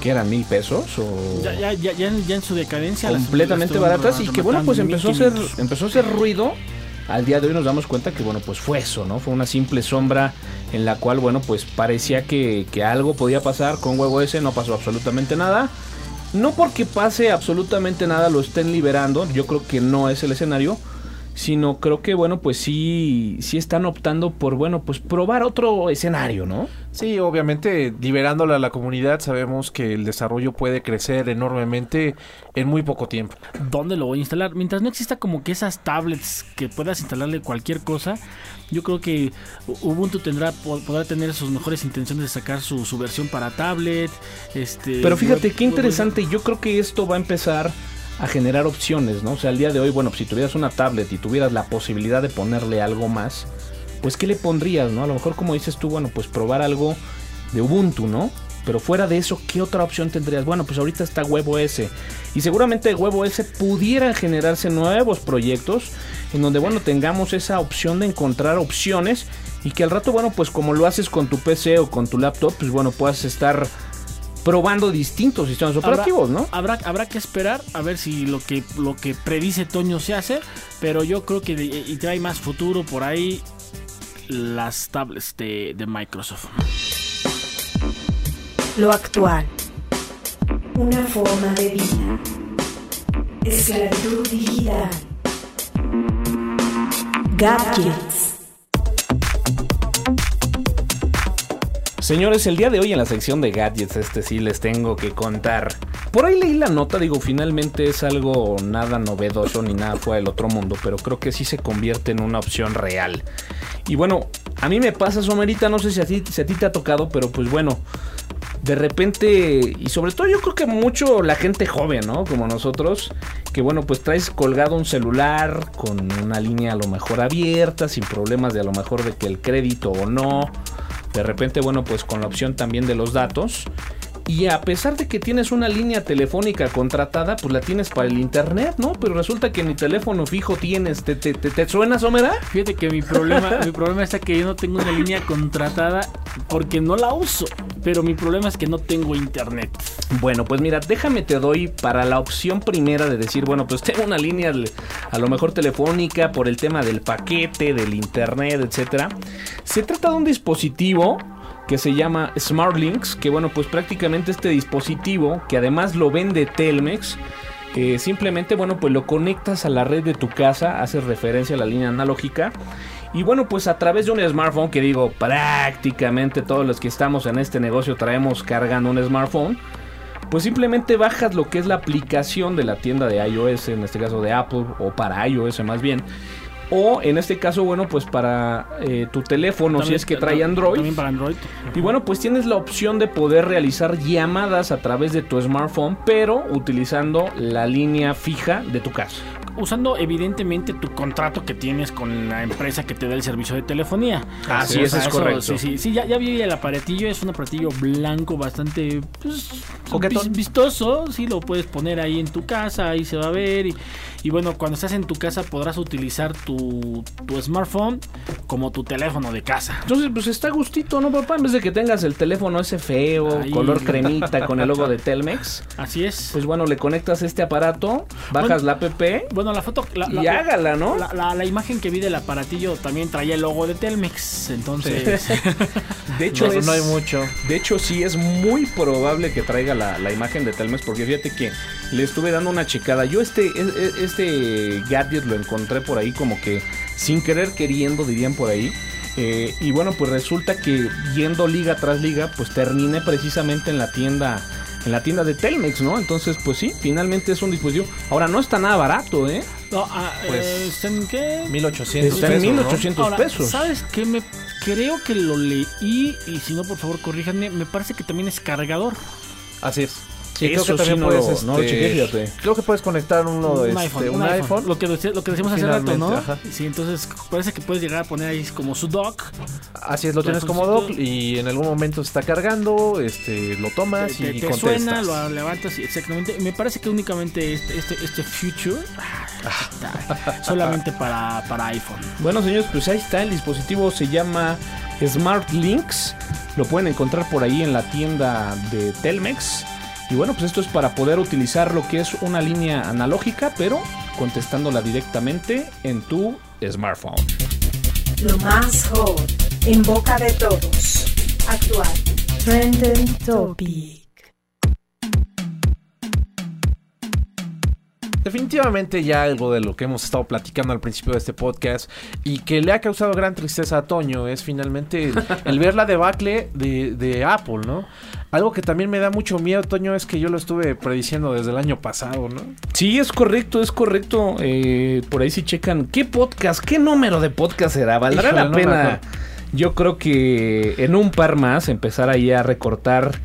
que eran mil pesos o Ya, ya, ya, ya en, su decadencia. completamente las baratas y que bueno pues empezó a hacer 1500. empezó a hacer ruido al día de hoy nos damos cuenta que bueno pues fue eso no fue una simple sombra en la cual bueno pues parecía que, algo podía pasar con WebOS no pasó absolutamente nada. No porque pase absolutamente nada lo estén liberando yo creo que no es el escenario sino creo que bueno pues sí sí están optando por bueno pues probar otro escenario no Sí, obviamente, liberándola a la comunidad, sabemos que el desarrollo puede crecer enormemente en muy poco tiempo. ¿Dónde lo voy a instalar? Mientras no exista como que esas tablets que puedas instalarle cualquier cosa, yo creo que Ubuntu tendrá po- podrá tener sus mejores intenciones de sacar su, su versión para tablet. Este, Pero fíjate qué interesante, yo creo que esto va a empezar a generar opciones, ¿no? O sea, al día de hoy, bueno, pues si tuvieras una tablet y tuvieras la posibilidad de ponerle algo más, pues ¿qué le pondrías, no? A lo mejor como dices tú, bueno, pues probar algo de Ubuntu, ¿no? Pero fuera de eso, ¿qué otra opción tendrías? Bueno, pues ahorita está WebOS. Y seguramente WebOS pudieran generarse nuevos proyectos en donde, bueno, tengamos esa opción de encontrar opciones y que al rato, bueno, pues como lo haces con tu PC o con tu laptop, pues bueno, puedas estar probando distintos sistemas Habrá- operativos, ¿no? Habrá, habrá que esperar a ver si lo que, lo que predice Toño se hace, pero yo creo que de- y trae más futuro por ahí las tablets de, de Microsoft. Lo actual. Una forma de vida. Esclavitud digital. Gadgets. Señores, el día de hoy en la sección de gadgets, este sí les tengo que contar. Por ahí leí la nota, digo, finalmente es algo nada novedoso ni nada fuera del otro mundo, pero creo que sí se convierte en una opción real. Y bueno, a mí me pasa, Somerita, no sé si a ti, si a ti te ha tocado, pero pues bueno, de repente, y sobre todo yo creo que mucho la gente joven, ¿no? Como nosotros, que bueno, pues traes colgado un celular con una línea a lo mejor abierta, sin problemas de a lo mejor de que el crédito o no. De repente, bueno, pues con la opción también de los datos. Y a pesar de que tienes una línea telefónica contratada, pues la tienes para el internet, ¿no? Pero resulta que ni teléfono fijo tienes. ¿Te, te, te, te suena, Somera? Fíjate que mi problema, [LAUGHS] mi problema está que yo no tengo una línea contratada porque no la uso. Pero mi problema es que no tengo internet. Bueno, pues mira, déjame te doy para la opción primera de decir, bueno, pues tengo una línea a lo mejor telefónica por el tema del paquete, del internet, etcétera. Se trata de un dispositivo que se llama SmartLinks, que bueno, pues prácticamente este dispositivo, que además lo vende Telmex, Eh, simplemente, bueno, pues lo conectas a la red de tu casa, haces referencia a la línea analógica. Y bueno, pues a través de un smartphone, que digo, prácticamente todos los que estamos en este negocio traemos cargando un smartphone, pues simplemente bajas lo que es la aplicación de la tienda de iOS, en este caso de Apple, o para iOS más bien. O en este caso, bueno, pues para eh, tu teléfono, si es que trae Android. También para Android. Y bueno, pues tienes la opción de poder realizar llamadas a través de tu smartphone, pero utilizando la línea fija de tu casa. Usando evidentemente tu contrato que tienes con la empresa que te da el servicio de telefonía. Así O es, sea, es eso, correcto. Sí, sí, sí, ya, ya vi el aparatillo, es un aparatillo blanco bastante pues, vistoso, sí, lo puedes poner ahí en tu casa, ahí se va a ver y, y bueno, cuando estás en tu casa podrás utilizar tu, tu smartphone como tu teléfono de casa. Entonces, pues está gustito, ¿no, papá? En vez de que tengas el teléfono ese feo, Ahí. color [LAUGHS] cremita con el logo de Telmex, Así es. pues bueno, le conectas este aparato, bajas Bueno, la app bueno, la foto... La, y la- hágala, ¿no? La, la- imagen que vi del aparatillo también traía el logo de Telmex, entonces... [LAUGHS] De hecho, No, es- no hay mucho. De hecho, sí es muy probable que traiga la, la imagen de Telmex, porque fíjate que le estuve dando una checada. Yo este, e- e- este gadget lo encontré por ahí como que sin querer queriendo, dirían por ahí. Eh, y bueno, pues resulta que yendo liga tras liga, pues terminé precisamente en la tienda. En la tienda de Telmex, ¿no? Entonces, pues sí, finalmente es un dispositivo. Ahora no está nada barato, ¿eh? No, ah, Pues, eh, ¿está en qué? 1800 Está en pesos, ¿no? 1800 Ahora, pesos. ¿Sabes qué? Me creo que lo leí y si no, por favor, corríjanme. Me parece que también es cargador. Así es. Sí, creo que sí también no puedes, lo- no lo chequé, fíjate. Creo que puedes conectar uno, un, este, iPhone, un iPhone. Lo que, lo que decíamos hace rato, ¿no? ajá. Sí, entonces parece que puedes llegar a poner ahí como su dock. Así es, lo tienes como dock y en algún momento se está cargando, este, lo Te, tomas te- y te contestas. suena, lo levantas y exactamente. Me parece que únicamente este, este, este Future ah, está solamente para, para iPhone. Bueno, señores, pues ahí está. El dispositivo se llama Smart Links. Lo pueden encontrar por ahí en la tienda de Telmex. Y bueno, pues esto es para poder utilizar lo que es una línea analógica, pero contestándola directamente en tu smartphone. Lo más hot en boca de todos. Actual. Trending Topic. Definitivamente ya algo de lo que hemos estado platicando al principio de este podcast y que le ha causado gran tristeza a Toño es finalmente el, el ver la debacle de, de Apple, ¿no? Algo que también me da mucho miedo, Toño, es que yo lo estuve prediciendo desde el año pasado, ¿no? Sí, es correcto, es correcto. Eh, por ahí si checan, ¿qué podcast, qué número de podcast será? ¿Valdrá Híjole, la pena? Yo creo que en un par más empezar ahí a recortar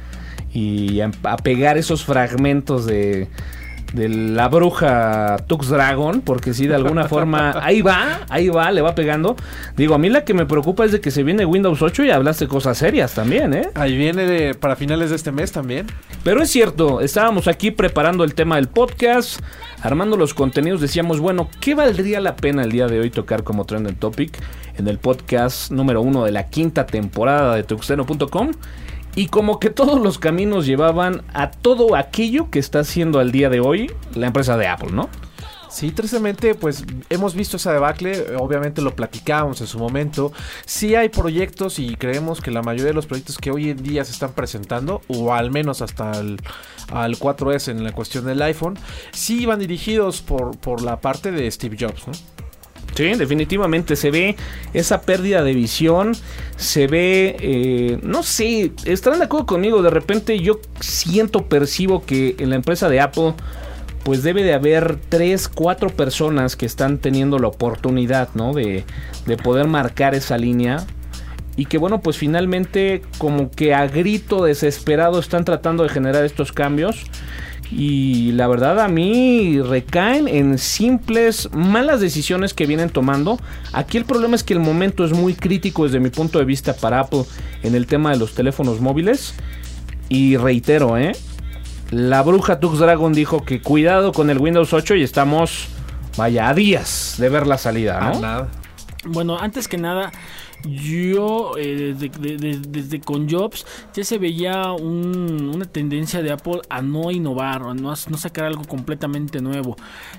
y a, a pegar esos fragmentos de, de la bruja Tux Dragon, porque sí, de alguna forma, [LAUGHS] ahí va, ahí va, le va pegando. Digo, a mí la que me preocupa es de que se viene Windows 8 y hablaste cosas serias también, ¿eh? Ahí viene de- para finales de este mes también. Pero es cierto, estábamos aquí preparando el tema del podcast, armando los contenidos, decíamos, bueno, ¿qué valdría la pena el día de hoy tocar como Trending Topic en el podcast número uno de la quinta temporada de tuxteno.com? Y como que todos los caminos llevaban a todo aquello que está haciendo al día de hoy la empresa de Apple, ¿no? Sí, tristemente, pues hemos visto esa debacle, obviamente lo platicábamos en su momento. Sí hay proyectos y creemos que la mayoría de los proyectos que hoy en día se están presentando, o al menos hasta el al 4S en la cuestión del iPhone, sí van dirigidos por, por la parte de Steve Jobs, ¿no? Sí, definitivamente se ve esa pérdida de visión, se ve, eh, no sé, estarán de acuerdo conmigo, de repente yo siento, percibo que en la empresa de Apple, pues debe de haber tres, cuatro personas que están teniendo la oportunidad, ¿no? De, de poder marcar esa línea. Y que bueno, pues finalmente como que a grito desesperado están tratando de generar estos cambios. Y la verdad a mí recaen en simples malas decisiones que vienen tomando. Aquí el problema es que el momento es muy crítico desde mi punto de vista para Apple en el tema de los teléfonos móviles. Y reitero, ¿eh? La bruja Tux Dragon dijo que cuidado con el Windows 8 y estamos, vaya, a días de ver la salida, ¿no? Bueno, antes que nada, yo eh, desde, de- de- desde con Jobs ya se veía un- una tendencia de Apple a no innovar, a no, a no sacar algo completamente nuevo.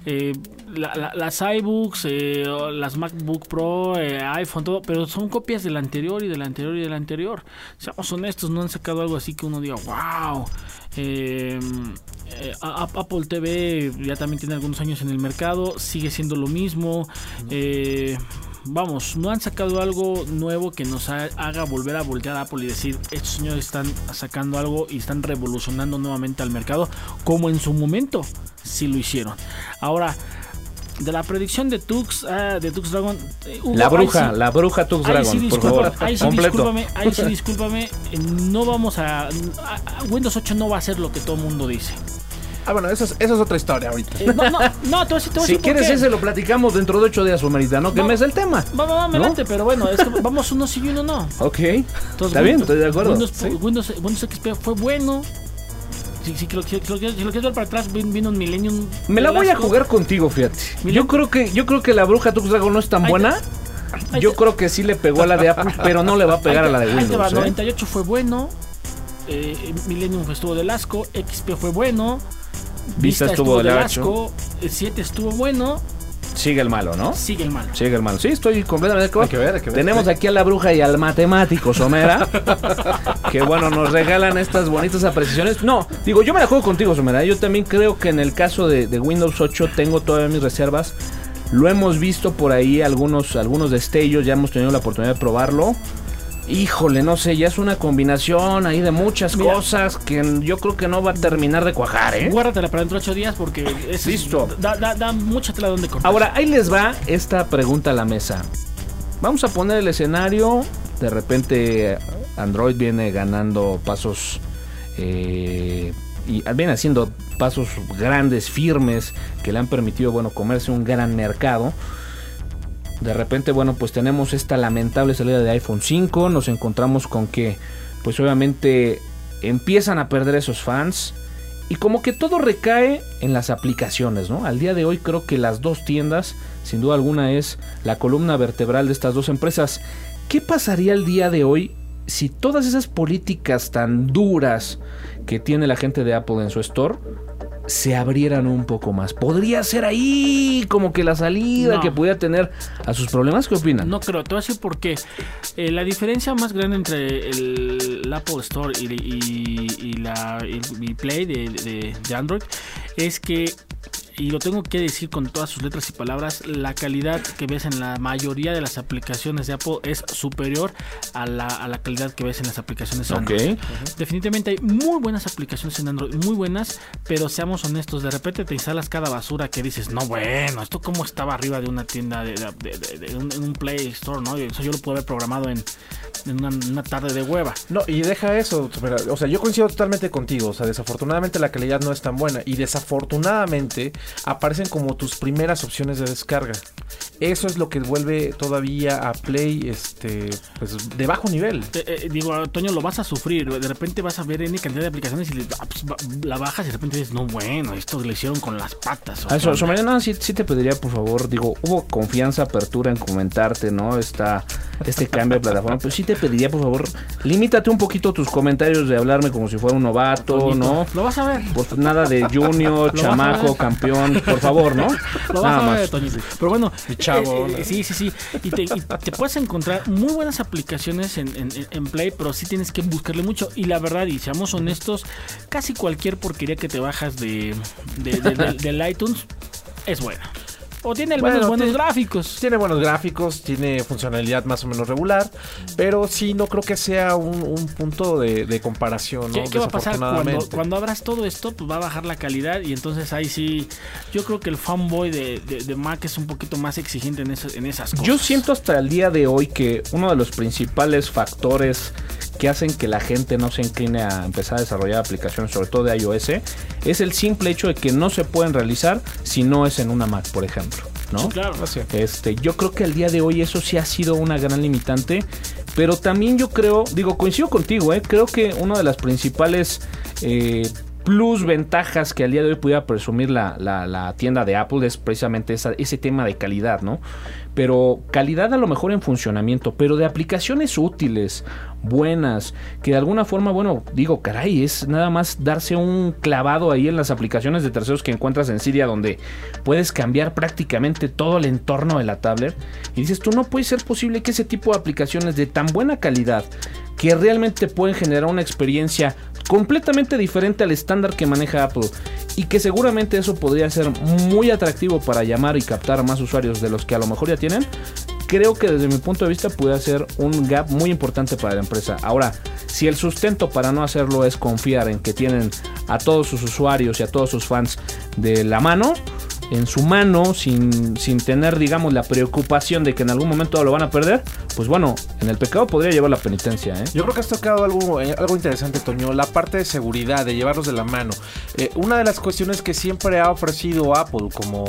Eh, la- la- las iBooks, eh, las MacBook Pro, eh, iPhone, todo, pero son copias del anterior y del anterior y del anterior. Seamos honestos, no han sacado algo así que uno diga, wow. Eh, eh, Apple TV ya también tiene algunos años en el mercado, sigue siendo lo mismo. Eh, vamos, no han sacado algo nuevo que nos ha- haga volver a voltear a Apple y decir, estos señores están sacando algo y están revolucionando nuevamente al mercado, como en su momento sí lo hicieron. Ahora, de la predicción de Tux, ah, de Tux Dragon, eh, Hugo, La bruja, sí- la bruja Tux Dragon, sí, por favor. ahí sí, completo. discúlpame, ahí sí, [LAUGHS] discúlpame, eh, no vamos a, a- a- Windows 8 no va a ser lo que todo el mundo dice. Ah, bueno, eso es, otra historia ahorita. Eh, no, no, no, voy a Si quieres ese lo platicamos dentro de ocho días, Somerita, ¿no? Que me es el tema. Va, va, va, ¿No? pero bueno, es que vamos uno sí y uno no. Ok. Entonces, Está bien, Windows- estoy de acuerdo. Windows, Sí. Windows, Windows XP fue bueno. Si, si, que lo- si, si lo quieres- si lo quieres ver para atrás, vin- vino un Millennium. Me la voy a jugar contigo, fíjate. Yo creo que yo creo que la bruja Tux Dragon no es tan buena. Yo creo que sí le pegó a la de Apple, pero no le va a pegar a la de Windows. ¿eh? 98 fue bueno. Eh, Millennium estuvo del asco. XP fue bueno. Vista estuvo del asco. el 7 estuvo bueno. Sigue el malo, ¿no? Sigue el mal. Sigue el malo. Sí, estoy completamente de acuerdo. Hay que ver, hay que ver. Tenemos aquí a la bruja y al matemático Somera. [LAUGHS] que bueno, nos regalan estas bonitas apreciaciones. No, digo, yo me la juego contigo, Somera. Yo también creo que en el caso de, de Windows 8 tengo todavía mis reservas. Lo hemos visto por ahí, algunos, algunos destellos, ya hemos tenido la oportunidad de probarlo. Híjole, no sé, ya es una combinación ahí de muchas Mira. cosas que yo creo que no va a terminar de cuajar, ¿eh? Guárdatela para dentro de 8 días porque es, Listo. Da, da, da mucha tela donde cortar. Ahora, ahí les va esta pregunta a la mesa. Vamos a poner el escenario. De repente Android viene ganando pasos eh, y viene haciendo pasos grandes, firmes, que le han permitido, bueno, comerse un gran mercado. De repente, bueno, pues tenemos esta lamentable salida de iPhone 5. Nos encontramos con que, pues obviamente, empiezan a perder esos fans. Y como que todo recae en las aplicaciones, ¿no? Al día de hoy creo que las dos tiendas, sin duda alguna, es la columna vertebral de estas dos empresas. ¿Qué pasaría el día de hoy si todas esas políticas tan duras que tiene la gente de Apple en su store se abrieran un poco más? ¿Podría ser ahí como que la salida No. que pudiera tener a sus problemas? ¿Qué opinan? No creo, te voy a decir por qué. Eh, la diferencia más grande entre el, el Apple Store y, y- y la, y Play de, de- de Android es que, y lo tengo que decir con todas sus letras y palabras, la calidad que ves en la mayoría de las aplicaciones de Apple es superior a la, a la calidad que ves en las aplicaciones. Android. Definitivamente hay muy buenas aplicaciones en Android, muy buenas, pero seamos honestos, de repente te instalas cada basura que dices, no bueno, esto como estaba arriba de una tienda, de, de- de- de un, en un Play Store, ¿no? Eso yo lo puedo haber programado en, en una, una tarde de hueva. No, y deja eso. O sea, yo coincido totalmente contigo. O sea, desafortunadamente la calidad no es tan buena. Y desafortunadamente aparecen como tus primeras opciones de descarga. Eso es lo que vuelve todavía a Play este pues de bajo nivel. Eh, eh, digo, Toño, lo vas a sufrir. De repente vas a ver N cantidad de aplicaciones y le- ah, pues, la bajas y de repente dices, no, bueno, esto lo hicieron con las patas. o sea, so- Somalia, no, sí, sí te pediría, por favor, digo, hubo confianza, apertura en comentarte, ¿no? Esta, este cambio de plataforma, pero sí te pediría, por favor, limítate un poquito tus comentarios de hablarme como si fuera un novato, Toñito, ¿no? Lo vas a ver. Pues nada de junior, chamaco, campeón, por favor, ¿no? [LAUGHS] Lo vas Nada a ver, más. Toñito. Pero bueno, Mi [LAUGHS] sí, sí, sí. Y te, y te puedes encontrar muy buenas aplicaciones en, en- en Play, pero sí tienes que buscarle mucho. Y la verdad, y seamos honestos, casi cualquier porquería que te bajas de, de- de- [LAUGHS] del iTunes es buena. O tiene Bueno, algunos buenos tiene- gráficos. Tiene buenos gráficos, tiene funcionalidad más o menos regular, pero sí no creo que sea un, un punto de, de comparación, ¿no? ¿Qué, qué va a pasar cuando, cuando abras todo esto? Pues va a bajar la calidad y entonces ahí sí, yo creo que el fanboy de, de- de Mac es un poquito más exigente en, esas- en esas cosas. Yo siento hasta el día de hoy que uno de los principales factores que hacen que la gente no se incline a empezar a desarrollar aplicaciones, sobre todo de iOS, es el simple hecho de que no se pueden realizar si no es en una Mac, por ejemplo, ¿no? Sí, claro. Así. Este, yo creo que al día de hoy eso sí ha sido una gran limitante, pero también yo creo, digo, coincido contigo, ¿eh? creo que una de las principales eh, plus ventajas que al día de hoy pudiera presumir la, la- la tienda de Apple es precisamente esa- ese tema de calidad, ¿no? Pero calidad a lo mejor en funcionamiento, pero de aplicaciones útiles, buenas, que de alguna forma, bueno, digo, caray, es nada más darse un clavado ahí en las aplicaciones de terceros que encuentras en Cydia, donde puedes cambiar prácticamente todo el entorno de la tablet. Y dices, tú no puede ser posible que ese tipo de aplicaciones de tan buena calidad, que realmente pueden generar una experiencia completamente diferente al estándar que maneja Apple y que seguramente eso podría ser muy atractivo para llamar y captar más usuarios de los que a lo mejor ya tienen, creo que desde mi punto de vista puede ser un gap muy importante para la empresa. Ahora, si el sustento para no hacerlo es confiar en que tienen a todos sus usuarios y a todos sus fans de la mano, en su mano, sin, sin tener, digamos, la preocupación de que en algún momento lo van a perder, pues bueno, en el pecado podría llevar la penitencia, ¿eh? Yo creo que has tocado algo, eh, algo interesante, Toño. La parte de seguridad, de llevarlos de la mano. Eh, una de las cuestiones que siempre ha ofrecido Apple como,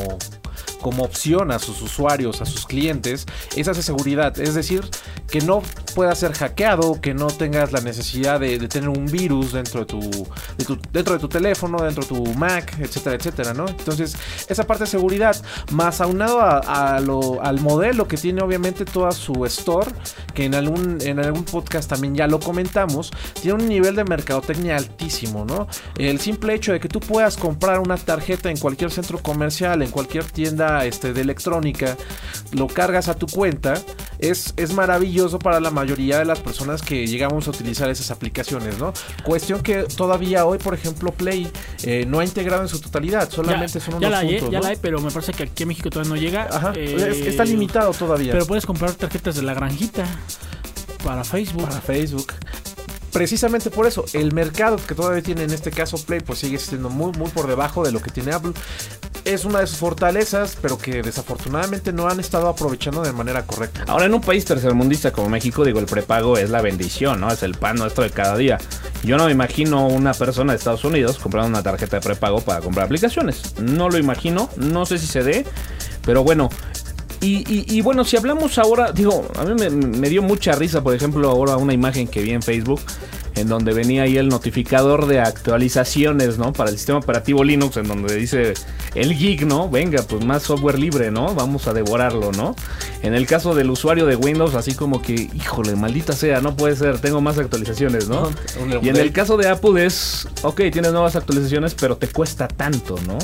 como opción a sus usuarios, a sus clientes, es hacer seguridad. Es decir, que no pueda ser hackeado, que no tengas la necesidad de, de tener un virus dentro de, tu, de tu- dentro de tu teléfono, dentro de tu Mac, etcétera, etcétera, ¿no? Entonces, esa parte de seguridad, más aunado a, a lo- al modelo que tiene obviamente toda su store, que en algún, en algún podcast también ya lo comentamos, tiene un nivel de mercadotecnia altísimo, ¿no? El simple hecho de que tú puedas comprar una tarjeta en cualquier centro comercial, en cualquier tienda este, de electrónica, lo cargas a tu cuenta, es, es maravilloso para la mayoría de las personas que llegamos a utilizar esas aplicaciones, ¿no? Cuestión que todavía hoy, por ejemplo, Play eh, no ha integrado en su totalidad, solamente son unos ya la hay, puntos, ya ¿no? la hay, pero me parece que aquí en México todavía no llega. Ajá, Eh, es- está limitado todavía. Pero puedes comprar tarjetas de la granjita para Facebook. para Facebook. Precisamente por eso, el mercado que todavía tiene en este caso Play, pues sigue siendo muy, muy por debajo de lo que tiene Apple. Es una de sus fortalezas, pero que desafortunadamente no han estado aprovechando de manera correcta. Ahora, en un país tercermundista como México, digo, el prepago es la bendición, ¿no? Es el pan nuestro de cada día. Yo no me imagino una persona de Estados Unidos comprando una tarjeta de prepago para comprar aplicaciones. No lo imagino, no sé si se dé, pero bueno. Y, y- bueno, si hablamos ahora, digo, a mí me dio mucha risa, por ejemplo, ahora una imagen que vi en Facebook, en donde venía ahí el notificador de actualizaciones, ¿no? Para el sistema operativo Linux, en donde dice el geek, ¿no? Venga, pues más software libre, ¿no? Vamos a devorarlo, ¿no? En el caso del usuario de Windows, así como que, híjole, maldita sea, no puede ser, tengo más actualizaciones, ¿no? Y en el caso de Apple es, ok, tienes nuevas actualizaciones, pero te cuesta tanto, ¿no?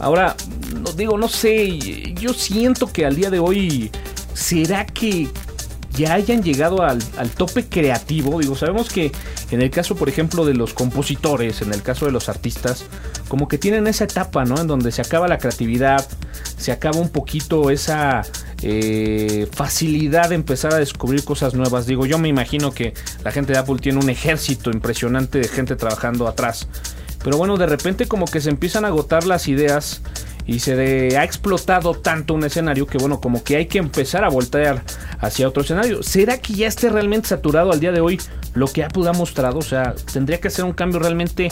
Ahora, no, digo, no sé, yo siento que al día de hoy, ¿será que ya hayan llegado al, tope creativo? Digo, sabemos que en el caso, por ejemplo, de los compositores, en el caso de los artistas, como que tienen esa etapa, ¿no? En donde se acaba la creatividad, se acaba un poquito esa eh, facilidad de empezar a descubrir cosas nuevas. Digo, yo me imagino que la gente de Apple tiene un ejército impresionante de gente trabajando atrás. Pero bueno, de repente como que se empiezan a agotar las ideas y se de- ha explotado tanto un escenario que bueno, como que hay que empezar a voltear hacia otro escenario. ¿Será que ya esté realmente saturado al día de hoy lo que Apple ha mostrado? O sea, tendría que hacer un cambio realmente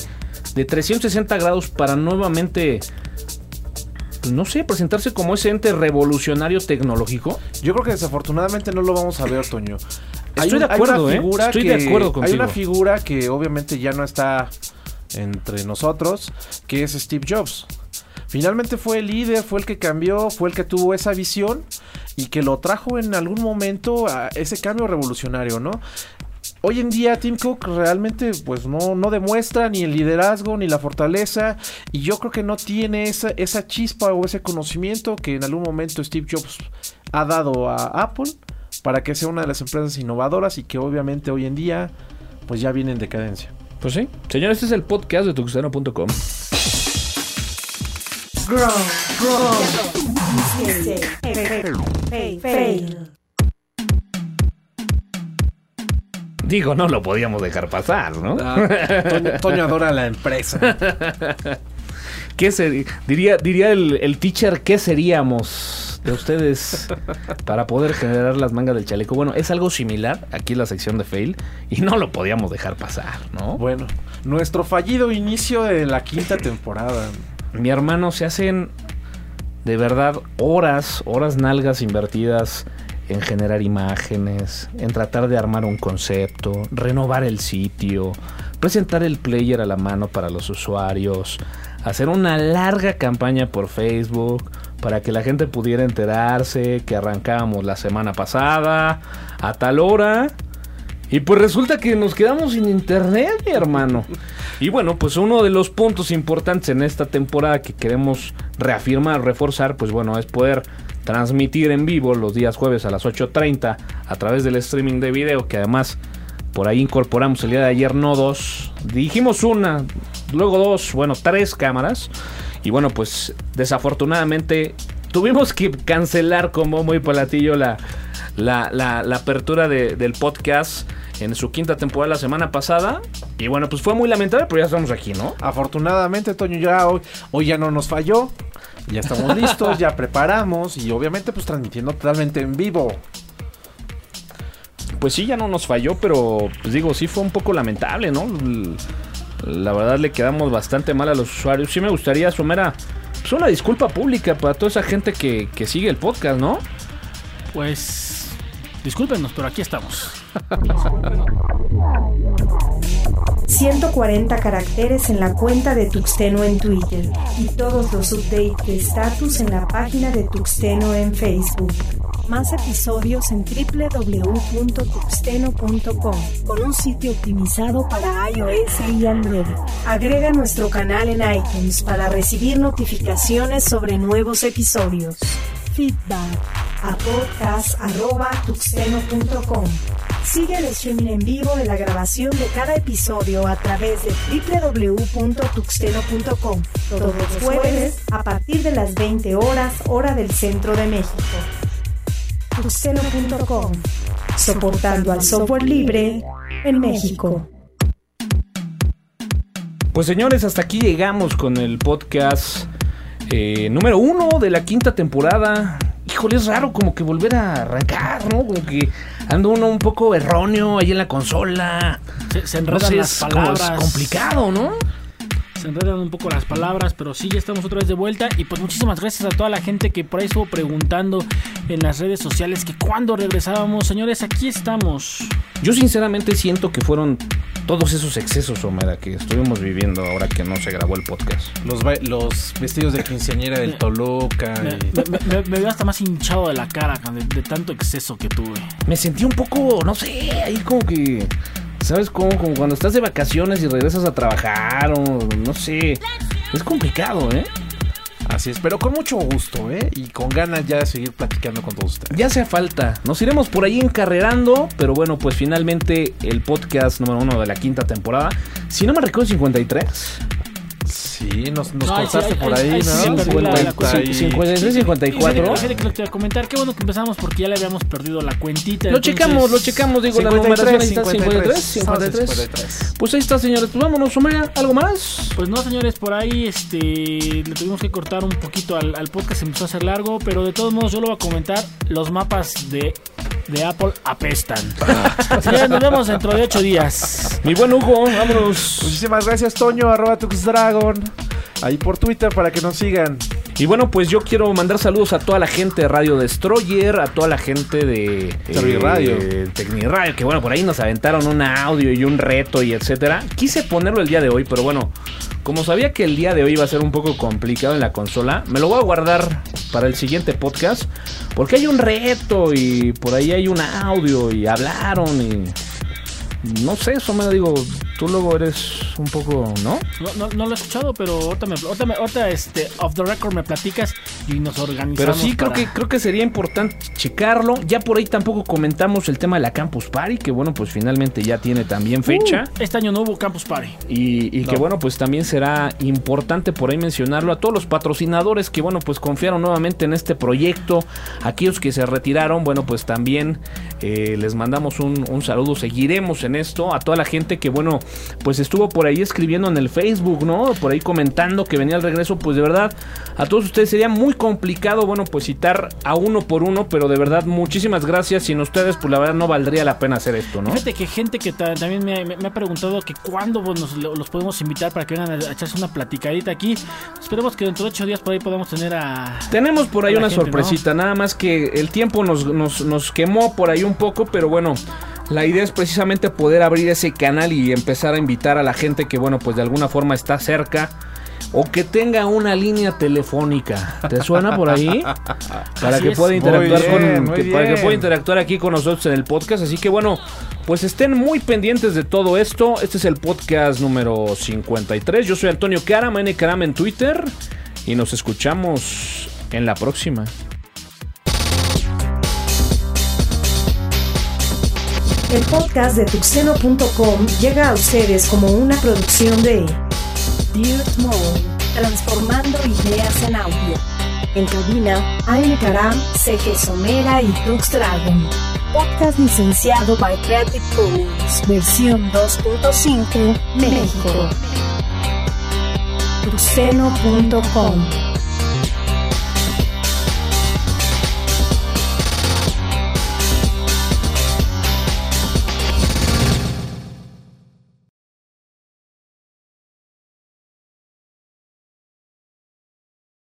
de 360 grados para nuevamente, pues, no sé, presentarse como ese ente revolucionario tecnológico. Yo creo que desafortunadamente no lo vamos a ver, Toño. Estoy de acuerdo, ¿eh? Estoy de acuerdo Hay una figura que obviamente ya no está entre nosotros, que es Steve Jobs. Finalmente fue el líder, fue el que cambió, fue el que tuvo esa visión y que lo trajo en algún momento a ese cambio revolucionario, ¿no? Hoy en día Tim Cook realmente pues no, no demuestra ni el liderazgo ni la fortaleza y yo creo que no tiene esa, esa chispa o ese conocimiento que en algún momento Steve Jobs ha dado a Apple para que sea una de las empresas innovadoras y que obviamente hoy en día pues ya viene en decadencia. Pues sí. Señores, este es el podcast de tuxteno.com. Grow, grow. Mistake. Fail. Fail. Digo, no lo podíamos dejar pasar, ¿no? Toño, Toño adora la empresa. [LAUGHS] ¿Qué ser- diría, diría el, el teacher, ¿qué seríamos de ustedes para poder generar las mangas del chaleco? Bueno, es algo similar aquí en la sección de fail y no lo podíamos dejar pasar, ¿no? Bueno, nuestro fallido inicio de la quinta temporada. Mi hermano, se hacen de verdad horas, horas nalgas invertidas en generar imágenes, en tratar de armar un concepto, renovar el sitio, presentar el player a la mano para los usuarios, hacer una larga campaña por Facebook para que la gente pudiera enterarse que arrancábamos la semana pasada a tal hora. Y pues resulta que nos quedamos sin internet, mi hermano. Y bueno, pues uno de los puntos importantes en esta temporada que queremos reafirmar, reforzar, pues bueno, es poder transmitir en vivo los días jueves a las 8.30 a través del streaming de video, que además por ahí incorporamos el día de ayer no dos, dijimos una, luego dos, bueno, tres cámaras. Y bueno, pues desafortunadamente tuvimos que cancelar como muy palatillo la, la, la, la apertura de- del podcast en su quinta temporada la semana pasada. Y bueno, pues fue muy lamentable, pero ya estamos aquí, ¿no? Afortunadamente, Toño, ya hoy, hoy ya no nos falló. Ya estamos listos, ya preparamos y obviamente pues transmitiendo totalmente en vivo. Pues sí, ya no nos falló, pero pues digo, sí fue un poco lamentable, ¿no? La verdad le quedamos bastante mal a los usuarios. Sí me gustaría, Somera, pues una disculpa pública para toda esa gente que, que sigue el podcast, ¿no? Pues discúlpenos, pero aquí estamos. 140 caracteres en la cuenta de Tuxteno en Twitter y todos los updates de estatus en la página de Tuxteno en Facebook. Más episodios en www.tuxteno.com con un sitio optimizado para iOS y Android. Agrega nuestro canal en iTunes para recibir notificaciones sobre nuevos episodios. Feedback a podcast.tuxteno.com. Sigue el streaming en vivo de la grabación de cada episodio a través de www.tuxteno.com todos los jueves a partir de las 20 horas hora del centro de México. Tuxteno.com Soportando al software libre en México. Pues señores, hasta aquí llegamos con el podcast eh, número uno de la quinta temporada. Híjole, es raro como que volver a arrancar, ¿no? Como que ando uno un poco erróneo ahí en la consola. Se, se No enredan sé, las es como es palabras. complicado, ¿no? Se enredan un poco las palabras, pero sí, ya estamos otra vez de vuelta. Y pues muchísimas gracias a toda la gente que por ahí estuvo preguntando en las redes sociales que cuándo regresábamos. Señores, aquí estamos. Yo sinceramente siento que fueron todos esos excesos, Omera, que estuvimos viviendo ahora que no se grabó el podcast. Los, los vestidos de quinceañera del [LAUGHS] Toluca. Me, y- me- me- me veo hasta más hinchado de la cara de, de tanto exceso que tuve. Me sentí un poco, no sé, ahí como que... ¿Sabes cómo? Como cuando estás de vacaciones y regresas a trabajar o no sé. Es complicado, ¿eh? Así es, pero con mucho gusto, ¿eh? Y con ganas ya de seguir platicando con todos ustedes. Ya hace falta. Nos iremos por ahí encarrerando, pero bueno, pues finalmente el podcast número uno de la quinta temporada. Si no me recuerdo, 53. Sí, nos, nos No, sí, contaste ahí- por ahí- ahí, sí ¿no? se perdió la- la 50 cuenta. y- 53, Y 54. fíjate- fíjate que lo que te iba a comentar, qué bueno que empezamos porque ya le habíamos perdido la cuentita. Lo entonces- checamos, lo checamos, digo, la numeración ahí está 53, 53. 53. Pues ahí está, señores. Pues vámonos, Omega, ¿algo más? Pues no, señores, por ahí este, le tuvimos que cortar un poquito al, al podcast, se empezó a hacer largo, pero de todos modos yo lo voy a comentar, los mapas de, de Apple apestan. Señores, nos vemos dentro de ocho días. Mi buen Hugo, vámonos. Muchísimas gracias, Toño, arroba Ahí por Twitter para que nos sigan. Y bueno, pues yo quiero mandar saludos a toda la gente de Radio Destroyer, a toda la gente de Tecniradio. eh, Tecniradio, que bueno, por ahí nos aventaron un audio y un reto y etcétera. Quise ponerlo el día de hoy, pero bueno, como sabía que el día de hoy iba a ser un poco complicado en la consola, me lo voy a guardar para el siguiente podcast, porque hay un reto y por ahí hay un audio y hablaron y no sé, eso me digo, tú luego eres un poco, ¿no? No, no, no lo he escuchado, pero ahorita, me, ahorita, me- ahorita, este, off the record me platicas y nos organizamos. Pero sí, creo que, creo que sería importante checarlo. Ya por ahí tampoco comentamos el tema de la Campus Party, que bueno, pues finalmente ya tiene también fecha. Uh, este año no hubo Campus Party. Y, y que bueno, pues también será importante por ahí mencionarlo a todos los patrocinadores que bueno, pues confiaron nuevamente en este proyecto. Aquellos que se retiraron, bueno, pues también eh, les mandamos un, un saludo. Seguiremos en esto. A toda la gente que bueno, pues estuvo por ahí escribiendo en el Facebook, ¿no? Por ahí comentando que venía al regreso. Pues de verdad, a todos ustedes sería muy complicado, bueno, pues citar a uno por uno, pero de verdad, muchísimas gracias. Sin ustedes, pues la verdad no valdría la pena hacer esto, ¿no? Fíjate que gente que ta- también me, me- me ha preguntado que cuándo pues, nos, lo- los podemos invitar para que vengan a, echarse una platicadita aquí. Esperemos que dentro de ocho días por ahí podamos tener a... Tenemos por ahí una gente, sorpresita, nada más que el tiempo nos, nos, nos quemó por ahí un poco, pero bueno, la idea es precisamente poder abrir ese canal y empezar a invitar a la gente que, bueno, pues de alguna forma está cerca. O que tenga una línea telefónica. ¿Te suena por ahí? [LAUGHS] Para Así que pueda interactuar bien, con. muy que- para que bien. pueda interactuar aquí con nosotros en el podcast. Así que bueno, pues estén muy pendientes de todo esto. Este es el podcast número 53. Yo soy Antonio Karam, N Karam en Twitter. Y nos escuchamos en la próxima. El podcast de tuxeno.com llega a ustedes como una producción de Dirt Mode, transformando ideas en audio. En cabina, AM Karam, CG Somera y Tux Dragon. Podcast licenciado by Creative Commons, versión 2.5, México. tuxeno.com